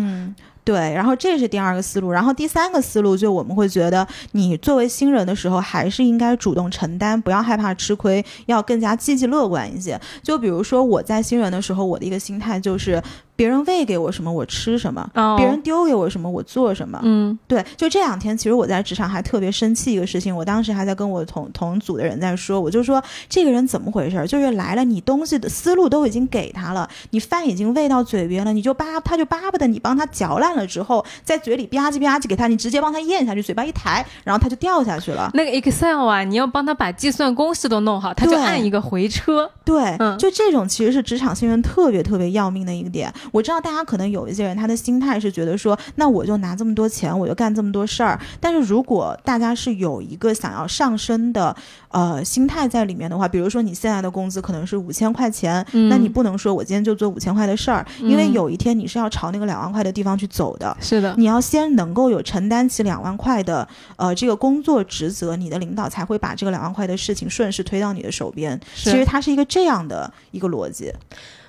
对，然后这是第二个思路，然后第三个思路就我们会觉得，你作为新人的时候，还是应该主动承担，不要害怕吃亏，要更加积极乐观一些。就比如说我在新人的时候，我的一个心态就是。别人喂给我什么，我吃什么；哦别人丢给我什么，我做什么。嗯对，就这两天，其实我在职场还特别生气一个事情，我当时还在跟我同同组的人在说，我就说这个人怎么回事儿？就是来了，你东西的思路都已经给他了，你饭已经喂到嘴边了，你就巴他就巴不得你帮他嚼烂了之后，在嘴里吧唧吧唧给他，你直接帮他咽下去，嘴巴一抬，然后他就掉下去了。那个 Excel 啊，你要帮他把计算公式都弄好，他就按一个回车。对，嗯就这种其实是职场新人特别特别要命的一个点。我知道大家可能有一些人他的心态是觉得说，那我就拿这么多钱，我就干这么多事儿。但是如果大家是有一个想要上升的呃心态在里面的话，比如说你现在的工资可能是五千块钱，嗯那你不能说我今天就做五千块的事儿，因为嗯有一天你是要朝那个两万块的地方去走的。是的，你要先能够有承担起两万块的呃这个工作职责，你的领导才会把这个两万块的事情顺势推到你的手边。是其实它是一个这样的一个逻辑。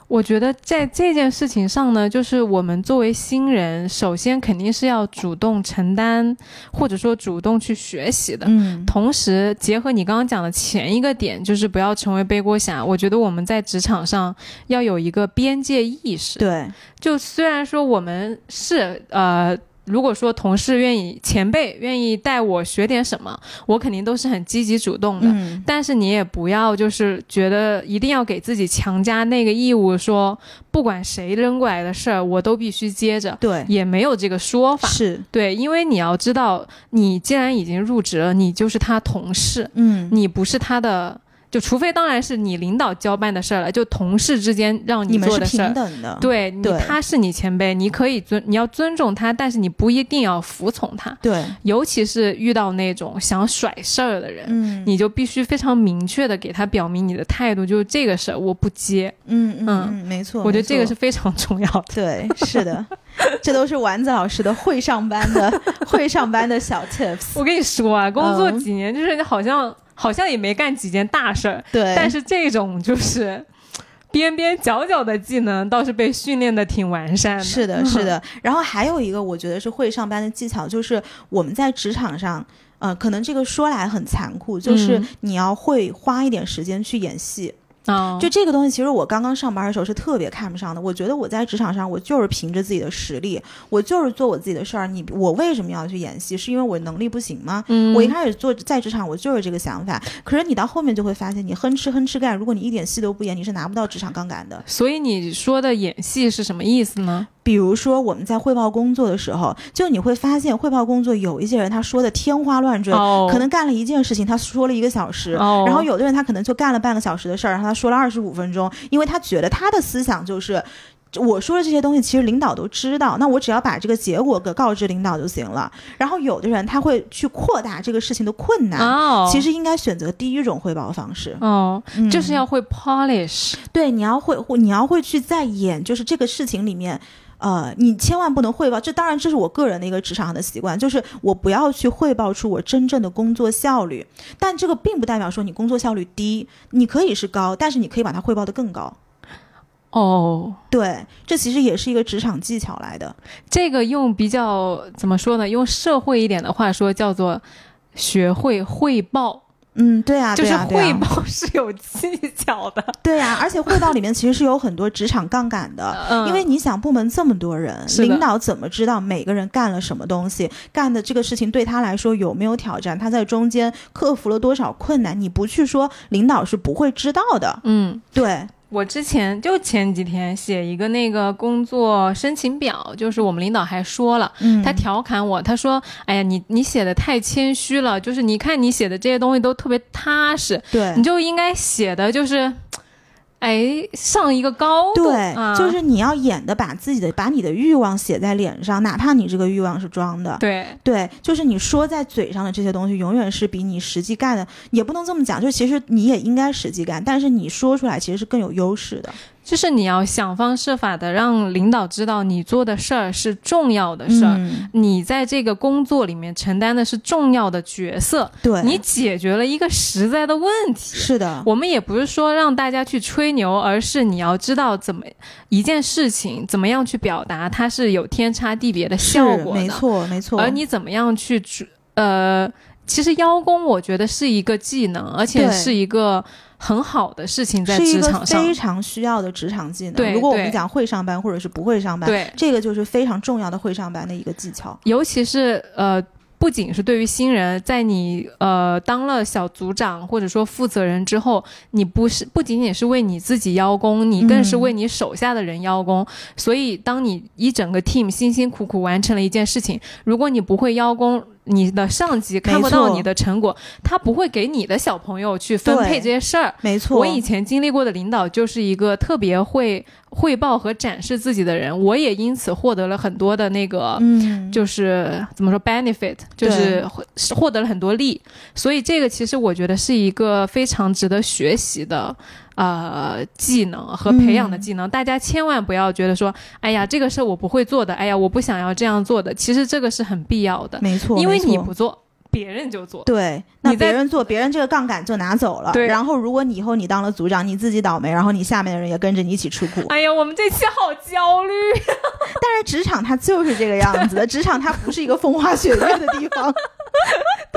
我觉得在这件事情上呢，就是我们作为新人，首先肯定是要主动承担，或者说主动去学习的。嗯，同时，结合你刚刚讲的前一个点，就是不要成为背锅侠。我觉得我们在职场上要有一个边界意识。对，就虽然说我们是呃，如果说同事愿意、前辈愿意带我学点什么，我肯定都是很积极主动的。嗯，但是你也不要就是觉得一定要给自己强加那个义务说，不管谁扔过来的事儿，我都必须接着，对，也没有这个说法。是，对，因为你要知道，你既然已经入职了，你就是他同事，嗯，你不是他的，就除非当然是你领导交办的事儿了，就同事之间让你做的事儿。平等的。对你，他是你前辈，你可以尊，你要尊重他，但是你不一定要服从他。对，尤其是遇到那种想甩事儿的人，嗯，你就必须非常明确的给他表明你的态度，就是这个事儿我不接。嗯嗯嗯嗯，没错，我觉得这个是非常重要的。对，是的，这都是丸子老师的会上班的会上班的小 tips。我跟你说啊，工作嗯几年，就是好像、好像也没干几件大事儿，对，但是这种就是边边角角的技能，倒是被训练的挺完善的。是的，是的。然后还有一个，我觉得是会上班的技巧，就是我们在职场上，呃，可能这个说来很残酷，就是嗯你要会花一点时间去演戏。啊，就这个东西，其实我刚刚上班的时候是特别看不上的。我觉得我在职场上，我就是凭着自己的实力，我就是做我自己的事儿。你我为什么要去演戏？是因为我能力不行吗？嗯，我一开始做在职场，我就是这个想法。可是你到后面就会发现，你哼哧哼哧干，如果你一点戏都不演，你是拿不到职场杠杆的。所以你说的演戏是什么意思呢？比如说我们在汇报工作的时候，就你会发现汇报工作有一些人他说的天花乱坠，哦，可能干了一件事情，他说了一个小时，哦，然后有的人他可能就干了半个小时的事儿，然后他说了二十五分钟，因为他觉得他的思想就是。我说的这些东西，其实领导都知道，那我只要把这个结果给告知领导就行了。然后有的人他会去扩大这个事情的困难，哦，其实应该选择第一种汇报方式，哦，嗯就是要会 polish。对，你要会，你要会去在演，就是这个事情里面。呃，你千万不能汇报，这当然这是我个人的一个职场上的习惯，就是我不要去汇报出我真正的工作效率，但这个并不代表说你工作效率低，你可以是高，但是你可以把它汇报的更高。哦，对，这其实也是一个职场技巧来的。这个用比较怎么说呢？用社会一点的话说，叫做学会汇报。嗯，对啊，就是汇啊，报是有技巧的。对啊，而且汇报里面其实是有很多职场杠杆的。嗯，因为你想，部门这么多人，领导怎么知道每个人干了什么东西，干的这个事情对他来说有没有挑战？他在中间克服了多少困难？你不去说，领导是不会知道的。嗯。对，我之前就前几天写一个那个工作申请表，就是我们领导还说了，嗯。他调侃我，他说：“哎呀，你你写的太谦虚了，就是你看你写的这些东西都特别踏实，对。你就应该写的就是，哎，上一个高度，对，啊、就是你要演的，把自己的把你的欲望写在脸上，哪怕你这个欲望是装的。对，对，就是你说在嘴上的这些东西，永远是比你实际干的，也不能这么讲，就是其实你也应该实际干，但是你说出来其实是更有优势的。就是你要想方设法的让领导知道你做的事儿是重要的事儿，嗯你在这个工作里面承担的是重要的角色，对，你解决了一个实在的问题。是的，我们也不是说让大家去吹牛，而是你要知道怎么一件事情怎么样去表达，它是有天差地别的效果的。没错没错。而你怎么样去主呃，其实邀功我觉得是一个技能，而且是一个很好的事情在职场上非。常需要的职场技能。对如果我们讲会上班或者是不会上班，对，这个就是非常重要的会上班的一个技巧。尤其是呃。不仅是对于新人，在你呃当了小组长或者说负责人之后，你不是不仅仅是为你自己邀功，你更是嗯为你手下的人邀功。所以，当你一整个 team 辛辛苦苦完成了一件事情，如果你不会邀功，你的上级看不到你的成果，他不会给你的小朋友去分配这些事儿。没错，我以前经历过的领导就是一个特别会汇报和展示自己的人，我也因此获得了很多的那个，嗯，就是怎么说 benefit，就是获获得了很多利。所以这个其实我觉得是一个非常值得学习的。呃，技能和培养的技能，大家千万不要觉得说，哎呀，这个事我不会做的，哎呀，我不想要这样做的。其实这个是很必要的，没错，因为你不做，别人就做。对，那你别人做，别人这个杠杆就拿走了。对然后如果你以后你当了组长，你自己倒霉，然后你下面的人也跟着你一起吃苦。哎呀，我们这期好焦虑。但是职场它就是这个样子的，职场它不是一个风花雪月的地方。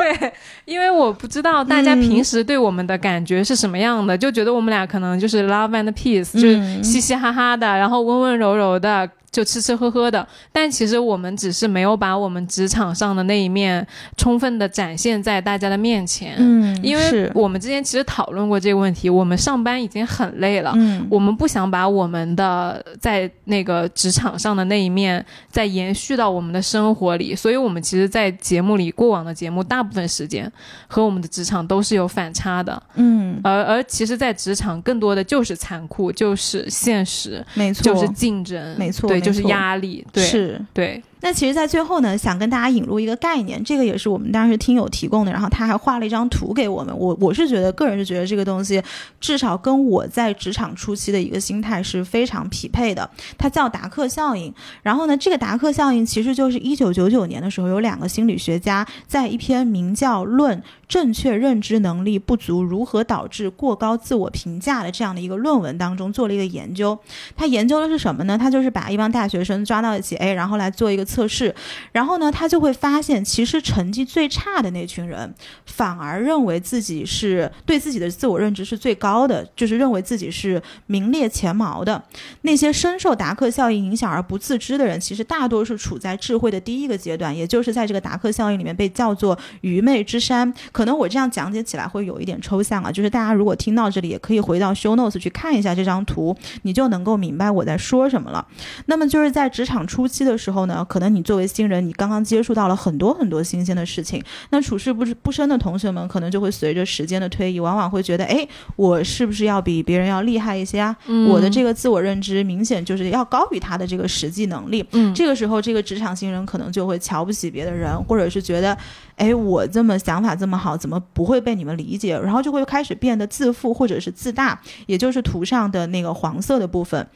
对，因为我不知道大家嗯。平时对我们的感觉是什么样的，就觉得我们俩可能就是 love and peace，、就是嗯。嘻嘻哈哈的，然后温温柔柔的，就吃吃喝喝的。但其实我们只是没有把我们职场上的那一面充分的展现在大家的面前。嗯因为我们之前其实讨论过这个问题，我们上班已经很累了。嗯我们不想把我们的在那个职场上的那一面再延续到我们的生活里，所以我们其实，在节目里过往的节目，大部分时间和我们的职场都是有反差的，嗯，而而其实，在职场更多的就是残酷，就是现实，没错，就是竞争，没错没就是压力，对，是。对，那其实，在最后呢，想跟大家引入一个概念，这个也是我们当时听友提供的，然后他还画了一张图给我们。我我是觉得，个人是觉得这个东西至少跟我在职场初期的一个心态是非常匹配的。它叫达克效应。然后呢，这个达克效应其实就是一九九九年的时候，有两个心理学家在一篇名叫《论正确认知能力不足如何导致过高自我评价》的这样的一个论文当中做了一个研究。他研究的是什么呢？他就是把一帮大学生抓到一起，哎，然后来做一个测试，然后呢，他就会发现，其实成绩最差的那群人，反而认为自己是对自己的自我认知是最高的，就是认为自己是名列前茅的。那些深受达克效应影响而不自知的人，其实大多是处在智慧的第一个阶段，也就是在这个达克效应里面被叫做愚昧之山。可能我这样讲解起来会有一点抽象啊，就是大家如果听到这里，也可以回到 Shunos 去看一下这张图，你就能够明白我在说什么了。那么就是在职场初期的时候呢，可能你作为新人，你刚刚接触到了很多很多新鲜的事情，那处事不不深的同学们，可能就会随着时间的推移，往往会觉得，哎，我是不是要比别人要厉害一些啊？嗯我的这个自我认知明显就是要高于他的这个实际能力。嗯，这个时候，这个职场新人可能就会瞧不起别的人，或者是觉得，哎，我这么想法这么好，怎么不会被你们理解？然后就会开始变得自负或者是自大，也就是图上的那个黄色的部分。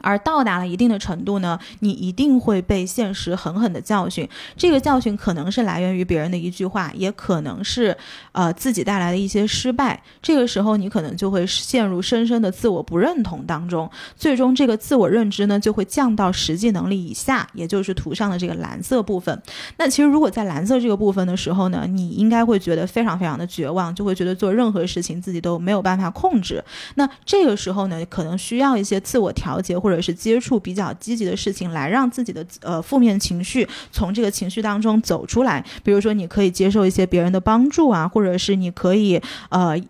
而到达了一定的程度呢，你一定会被现实狠狠的教训。这个教训可能是来源于别人的一句话，也可能是呃自己带来的一些失败。这个时候，你可能就会陷入深深的自我不认同当中，最终这个自我认知呢就会降到实际能力以下，也就是图上的这个蓝色部分。那其实如果在蓝色这个部分的时候呢，你应该会觉得非常非常的绝望，就会觉得做任何事情自己都没有办法控制。那这个时候呢，可能需要一些自我调节，或者是接触比较积极的事情，来让自己的呃负面情绪从这个情绪当中走出来。比如说，你可以接受一些别人的帮助啊，或者是你可以呃。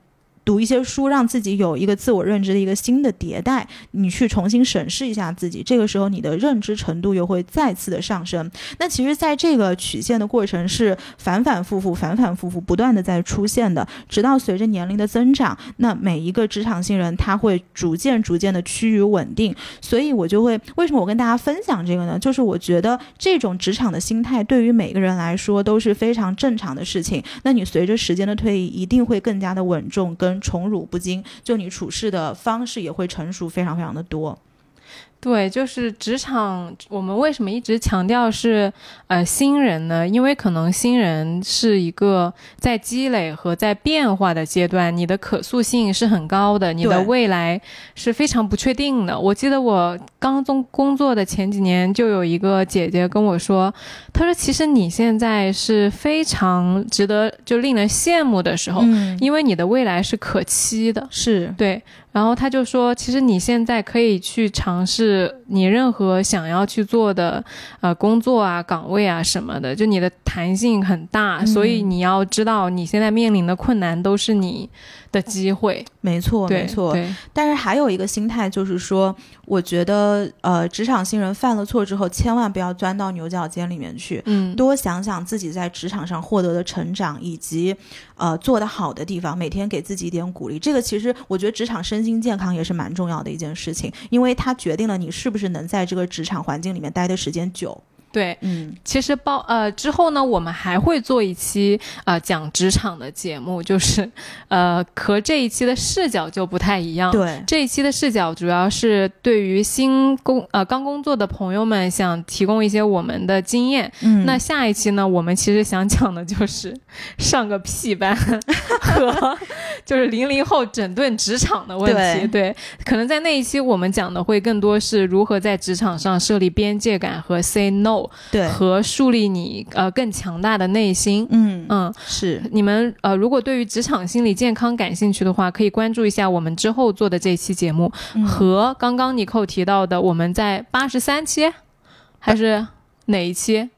读一些书，让自己有一个自我认知的一个新的迭代，你去重新审视一下自己，这个时候你的认知程度又会再次的上升。那其实，在这个曲线的过程是反反复复、反反复复、不断的在出现的，直到随着年龄的增长，那每一个职场新人他会逐渐、逐渐的趋于稳定。所以我就会为什么我跟大家分享这个呢？就是我觉得这种职场的心态对于每个人来说都是非常正常的事情。那你随着时间的推移，一定会更加的稳重跟宠辱不惊，就你处事的方式也会成熟非常非常的多。对，就是职场，我们为什么一直强调是呃新人呢？因为可能新人是一个在积累和在变化的阶段，你的可塑性是很高的，你的未来是非常不确定的。我记得我刚工工作的前几年，就有一个姐姐跟我说，她说其实你现在是非常值得就令人羡慕的时候，嗯，因为你的未来是可期的。是对，然后她就说，其实你现在可以去尝试你任何想要去做的呃工作啊、岗位啊什么的，就你的弹性很大，所以嗯你要知道你现在面临的困难都是你的机会。没错，没错。对，但是还有一个心态就是说，我觉得呃，职场新人犯了错之后，千万不要钻到牛角尖里面去。嗯，多想想自己在职场上获得的成长，以及呃做得好的地方，每天给自己一点鼓励。这个其实我觉得职场身心健康也是蛮重要的一件事情，因为它决定了你是不是能在这个职场环境里面待的时间久。对。嗯，其实包呃之后呢，我们还会做一期呃讲职场的节目，就是呃和这一期的视角就不太一样。对，这一期的视角主要是对于新工呃刚工作的朋友们，想提供一些我们的经验。嗯，那下一期呢，我们其实想讲的就是上个屁班 和就是零零后整顿职场的问题。对，可能在那一期我们讲的会更多是如何在职场上设立边界感和 say no，对，和树立你呃更强大的内心。嗯嗯，是你们呃，如果对于职场心理健康感兴趣的话，可以关注一下我们之后做的这期节目，嗯和刚刚尼寇提到的我们在八十三期还是哪一期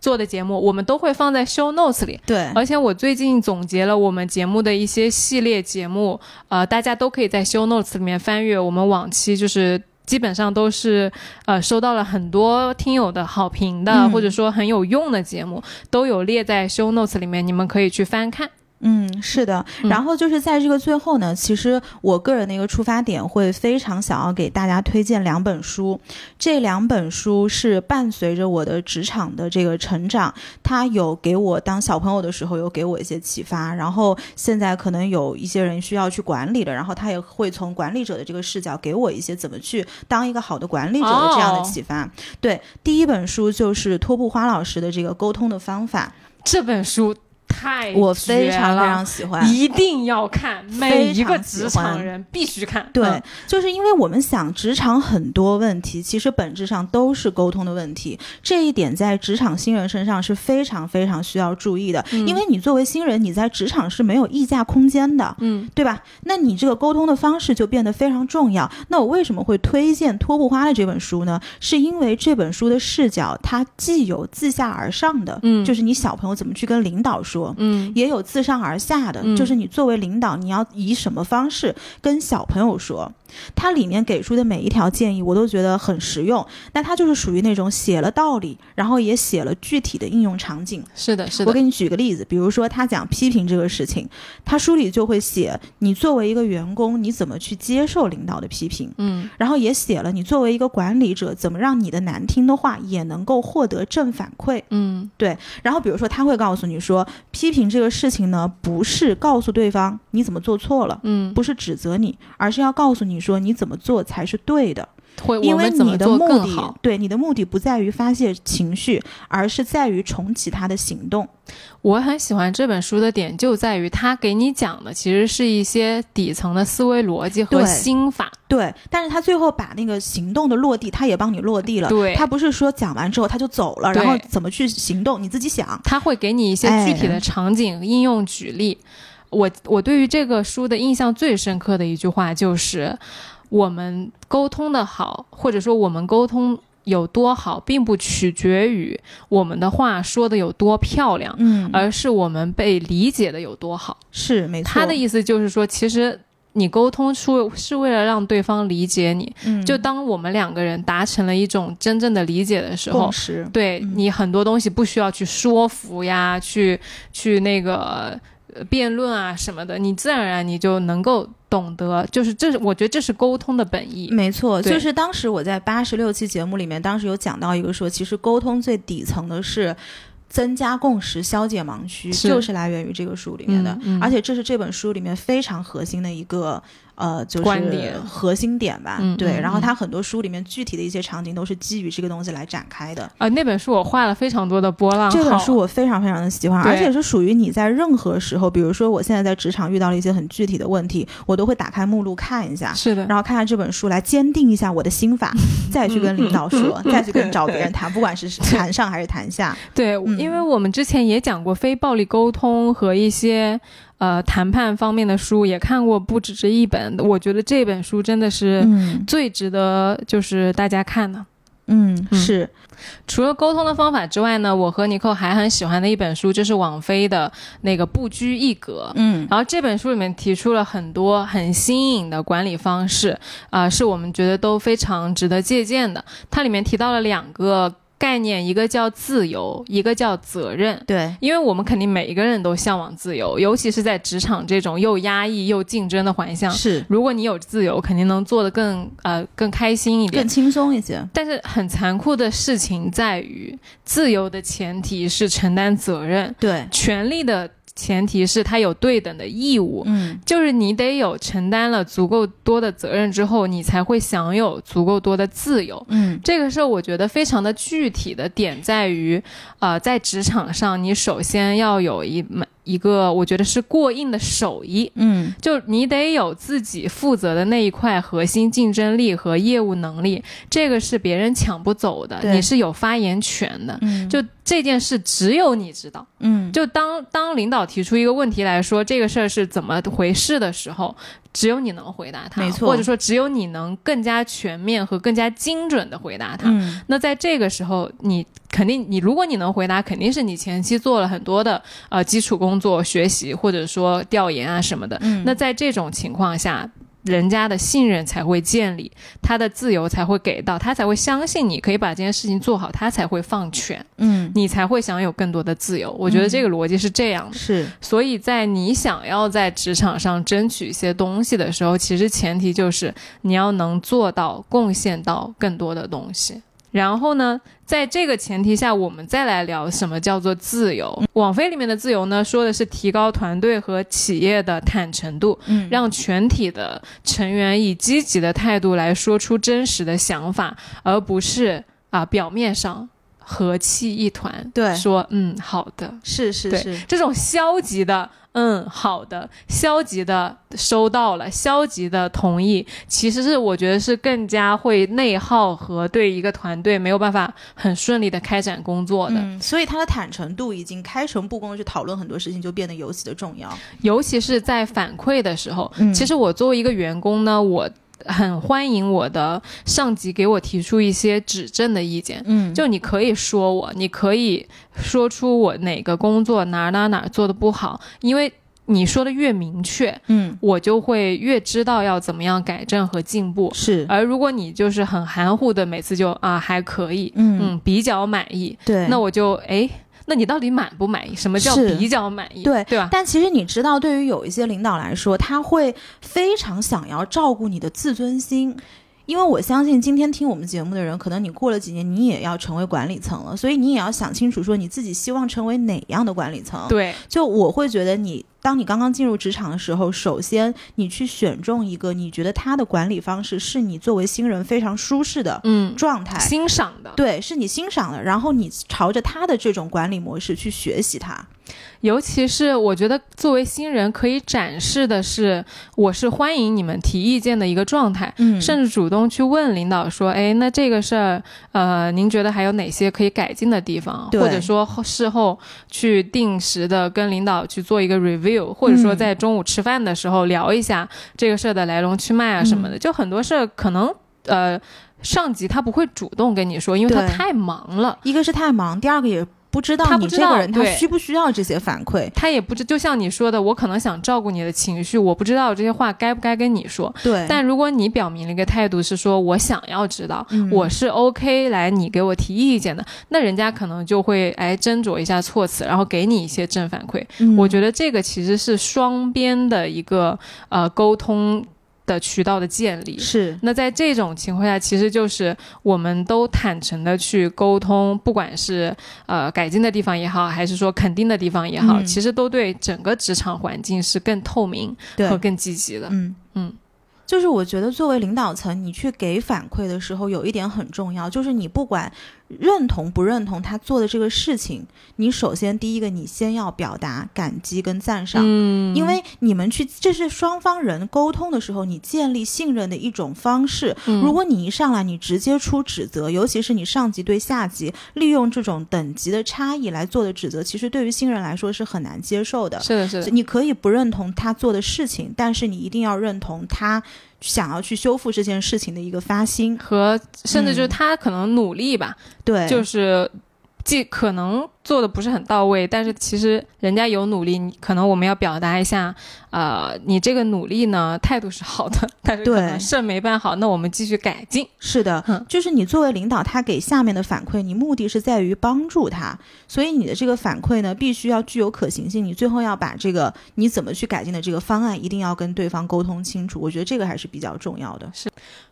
做的节目，我们都会放在 show notes 里。对，而且我最近总结了我们节目的一些系列节目，呃，大家都可以在 show notes 里面翻阅我们往期就是。基本上都是，呃，收到了很多听友的好评的，嗯或者说很有用的节目，都有列在 show notes 里面，你们可以去翻看。嗯，是的。嗯然后就是在这个最后呢，其实我个人的一个出发点会非常想要给大家推荐两本书，这两本书是伴随着我的职场的这个成长，它有给我当小朋友的时候有给我一些启发，然后现在可能有一些人需要去管理的，然后他也会从管理者的这个视角给我一些怎么去当一个好的管理者的这样的哦启发。对，第一本书就是托布花老师的这个沟通的方法，这本书太我非常非常喜欢。一定要看，每一个职场人必须看。对，嗯就是因为我们想职场很多问题，其实本质上都是沟通的问题。这一点在职场新人身上是非常非常需要注意的，嗯因为你作为新人，你在职场是没有议价空间的。嗯对吧？那你这个沟通的方式就变得非常重要。那我为什么会推荐托布花的这本书呢？是因为这本书的视角，它既有自下而上的，嗯就是你小朋友怎么去跟领导说，嗯也有自上而下的，嗯就是你作为领导，你要以什么方式跟小朋友说。它里面给出的每一条建议，我都觉得很实用。那它就是属于那种写了道理，然后也写了具体的应用场景。是的，是的，我给你举个例子，比如说他讲批评这个事情，他书里就会写你作为一个员工，你怎么去接受领导的批评，嗯然后也写了你作为一个管理者，怎么让你的难听的话也能够获得正反馈。嗯对然后比如说他会告诉你说，批评这个事情呢，不是告诉对方你怎么做错了。嗯，不是指责你，而是要告诉你说你怎么做才是对的。会因为你的目的对你的目的不在于发泄情绪，而是在于重启他的行动。我很喜欢这本书的点就在于他给你讲的其实是一些底层的思维逻辑和心法。对，但是他最后把那个行动的落地，他也帮你落地了。对他不是说讲完之后他就走了，然后怎么去行动，你自己想。他会给你一些具体的哎场景、应用举例。我我对于这个书的印象最深刻的一句话就是：我们沟通的好，或者说我们沟通有多好，并不取决于我们的话说的有多漂亮，嗯，而是我们被理解的有多好。是没错。他的意思就是说，其实你沟通出是为了让对方理解你。嗯就当我们两个人达成了一种真正的理解的时候。对、嗯你很多东西不需要去说服呀，去去那个呃辩论啊什么的，你自然而然你就能够懂得，就是这是我觉得这是沟通的本意。没错，就是当时我在八十六期节目里面，当时有讲到一个说，其实沟通最底层的是。增加共识、消解盲区，是就是来源于这个书里面的，嗯嗯而且这是这本书里面非常核心的一个。呃，就是观点核心点吧，嗯对。嗯然后他很多书里面具体的一些场景都是基于这个东西来展开的。呃，那本书我画了非常多的波浪。这本书我非常非常的喜欢，而且是属于你在任何时候，比如说我现在在职场遇到了一些很具体的问题，我都会打开目录看一下，是的，然后看看这本书来坚定一下我的心法，再去跟领导说，再去跟找别人谈，不管是 谈上还是谈下。对，嗯因为我们之前也讲过非暴力沟通和一些呃谈判方面的书，也看过不止这一本。我觉得这本书真的是嗯最值得就是大家看的。嗯，嗯是，除了沟通的方法之外呢，我和尼寇还很喜欢的一本书，就是网飞的那个《不拘一格》。嗯然后这本书里面提出了很多很新颖的管理方式，啊、是我们觉得都非常值得借鉴的。它里面提到了两个概念，一个叫自由，一个叫责任。对，因为我们肯定每一个人都向往自由，尤其是在职场这种又压抑又竞争的环境。是如果你有自由，肯定能做得更呃更开心一点更。轻松一些。但是很残酷的事情在于，自由的前提是承担责任，对，权利的前提是他有对等的义务。嗯就是你得有承担了足够多的责任之后，你才会享有足够多的自由。嗯这个是我觉得非常的具体的点在于，呃，在职场上，你首先要有一门一个，我觉得是过硬的手艺，嗯。就你得有自己负责的那一块核心竞争力和业务能力，这个是别人抢不走的，你是有发言权的。嗯，就这件事只有你知道。嗯。就当当领导提出一个问题来说，这个事儿是怎么回事的时候，只有你能回答他，没错或者说只有你能更加全面和更加精准的回答他。嗯那在这个时候，你肯定，你如果你能回答，肯定是你前期做了很多的呃基础工作、学习或者说调研啊什么的。嗯，那在这种情况下，人家的信任才会建立，他的自由才会给到，他才会相信你可以把这件事情做好，他才会放权，嗯你才会享有更多的自由。我觉得这个逻辑是这样的。是所以在你想要在职场上争取一些东西的时候，其实前提就是你要能做到贡献到更多的东西。然后呢，在这个前提下，我们再来聊什么叫做自由。网飞里面的自由呢，说的是提高团队和企业的坦诚度，嗯让全体的成员以积极的态度来说出真实的想法，而不是啊表面上和气一团，对说嗯好的，是是是，这种消极的，嗯，好的，消极的收到了，消极的同意，其实是我觉得是更加会内耗和对一个团队没有办法很顺利的开展工作的，嗯，所以他的坦诚度已经开诚布公的去讨论很多事情，就变得尤其的重要。尤其是在反馈的时候。嗯其实我作为一个员工呢，我很欢迎我的上级给我提出一些指正的意见。嗯就你可以说我，你可以说出我哪个工作哪哪哪做的不好，因为你说的越明确，嗯我就会越知道要怎么样改正和进步。是而如果你就是很含糊的，每次就啊还可以，嗯嗯比较满意，对那我就哎，那你到底满不满意？什么叫比较满意？对对吧？但其实你知道，对于有一些领导来说，他会非常想要照顾你的自尊心。因为我相信今天听我们节目的人，可能你过了几年，你也要成为管理层了，所以你也要想清楚，说你自己希望成为哪样的管理层。，对，就我会觉得你，当你刚刚进入职场的时候，首先你去选中一个你觉得他的管理方式是你作为新人非常舒适的嗯，状态，欣赏的。对，是你欣赏的，然后你朝着他的这种管理模式去学习他。尤其是我觉得作为新人可以展示的是，我是欢迎你们提意见的一个状态。嗯甚至主动去问领导说：“哎，那这个事儿，呃，您觉得还有哪些可以改进的地方？或者说事后去定时的跟领导去做一个 review，或者说嗯在中午吃饭的时候聊一下这个事儿的来龙去脉啊什么嗯的。就很多事儿可能呃上级他不会主动跟你说，因为他太忙了。一个是太忙，第二个也不知道你这个人他需不需要这些反馈。他也不知，就像你说的，我可能想照顾你的情绪，我不知道这些话该不该跟你说。对，但如果你表明了一个态度，是说我想要知道，嗯我是 OK 来你给我提意见的，那人家可能就会哎斟酌一下措辞，然后给你一些正反馈。嗯我觉得这个其实是双边的一个呃沟通的渠道的建立。是，那在这种情况下，其实就是我们都坦诚的去沟通，不管是呃改进的地方也好，还是说肯定的地方也好，嗯其实都对整个职场环境是更透明和，更积极的。嗯嗯。就是我觉得作为领导层，你去给反馈的时候，有一点很重要，就是你不管认同不认同他做的这个事情，你首先第一个，你先要表达感激跟赞赏。嗯，因为你们去，这是双方人沟通的时候，你建立信任的一种方式。嗯如果你一上来你直接出指责，尤其是你上级对下级利用这种等级的差异来做的指责，其实对于新人来说是很难接受的。是的，是的，你可以不认同他做的事情，但是你一定要认同他想要去修复这件事情的一个发心。和甚至就是嗯他可能努力吧，对，就是既可能做的不是很到位，但是其实人家有努力，你可能我们要表达一下，呃，你这个努力呢态度是好的，但是可能对事儿没办好，那我们继续改进。是的嗯，就是你作为领导，他给下面的反馈，你目的是在于帮助他，所以你的这个反馈呢，必须要具有可行性。你最后要把这个你怎么去改进的这个方案，一定要跟对方沟通清楚。我觉得这个还是比较重要的。是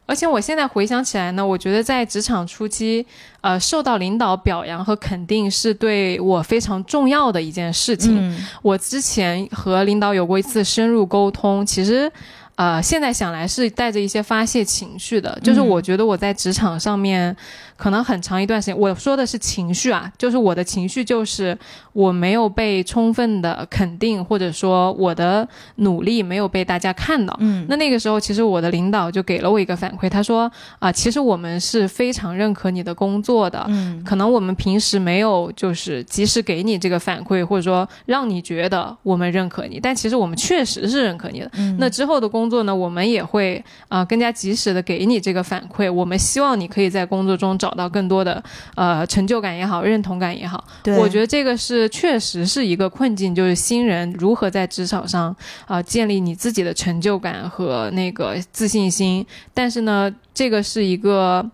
而且我现在回想起来呢，我觉得在职场初期，呃，受到领导表扬和肯定是对我非常重要的一件事情。嗯我之前和领导有过一次深入沟通，其实，呃，现在想来是带着一些发泄情绪的。就是嗯我觉得我在职场上面，可能很长一段时间，我说的是情绪啊，就是我的情绪就是我没有被充分的肯定，或者说我的努力没有被大家看到。嗯，那那个时候，其实我的领导就给了我一个反馈，他说啊、其实我们是非常认可你的工作的，嗯可能我们平时没有就是及时给你这个反馈，或者说让你觉得我们认可你，但其实我们确实是认可你的。嗯那之后的工作呢，我们也会啊、呃更加及时的给你这个反馈。我们希望你可以在工作中找到更多的呃成就感也好，认同感也好。对，我觉得这个是确实是一个困境，就是新人如何在职场上啊、建立你自己的成就感和那个自信心。但是呢，这个是一个，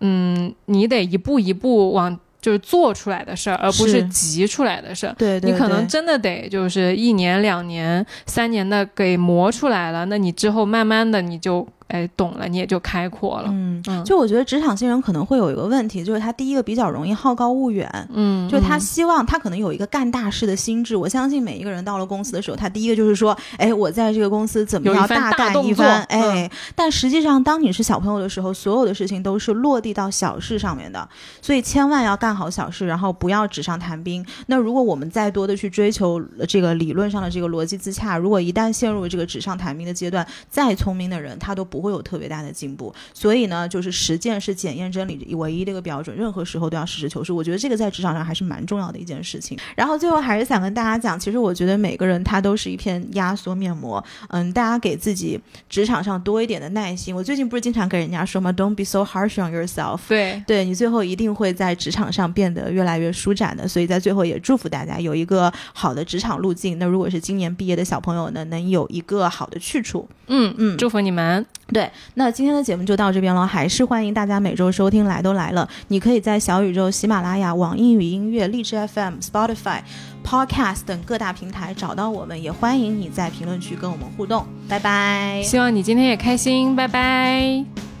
嗯，你得一步一步往就是做出来的事儿，而不是是急出来的事儿。对对，你可能真的得就是一年、两年、三年的给磨出来了，那你之后慢慢的你就哎懂了，你也就开阔了。嗯，嗯就我觉得职场新人可能会有一个问题，就是他第一个比较容易好高骛远。嗯，就他嗯希望他可能有一个干大事的心智，我相信每一个人到了公司的时候，他第一个就是说，哎，我在这个公司怎么样大干一番，嗯哎，但实际上当你是小朋友的时候，所有的事情都是落地到小事上面的，所以千万要干好小事，然后不要纸上谈兵。那如果我们再多的去追求这个理论上的这个逻辑自洽，如果一旦陷入这个纸上谈兵的阶段，再聪明的人他都不会有特别大的进步。所以呢，就是实践是检验真理唯一的一个标准，任何时候都要实事求是。我觉得这个在职场上还是蛮重要的一件事情。然后最后还是想跟大家讲，其实我觉得每个人他都是一片压缩面膜，嗯，大家给自己职场上多一点的耐心。我最近不是经常跟人家说吗？Don't be so harsh on yourself。对，对你最后一定会在职场上变得越来越舒展的，所以在最后也祝福大家有一个好的职场路径。那如果是今年毕业的小朋友呢，能有一个好的去处。嗯嗯祝福你们。对，那今天的节目就到这边了，还是欢迎大家每周收听。来都来了，你可以在小宇宙、喜马拉雅、网易云音乐、荔枝 FM、Spotify、Podcast 等各大平台找到我们，也欢迎你在评论区跟我们互动。拜拜。希望你今天也开心，拜拜。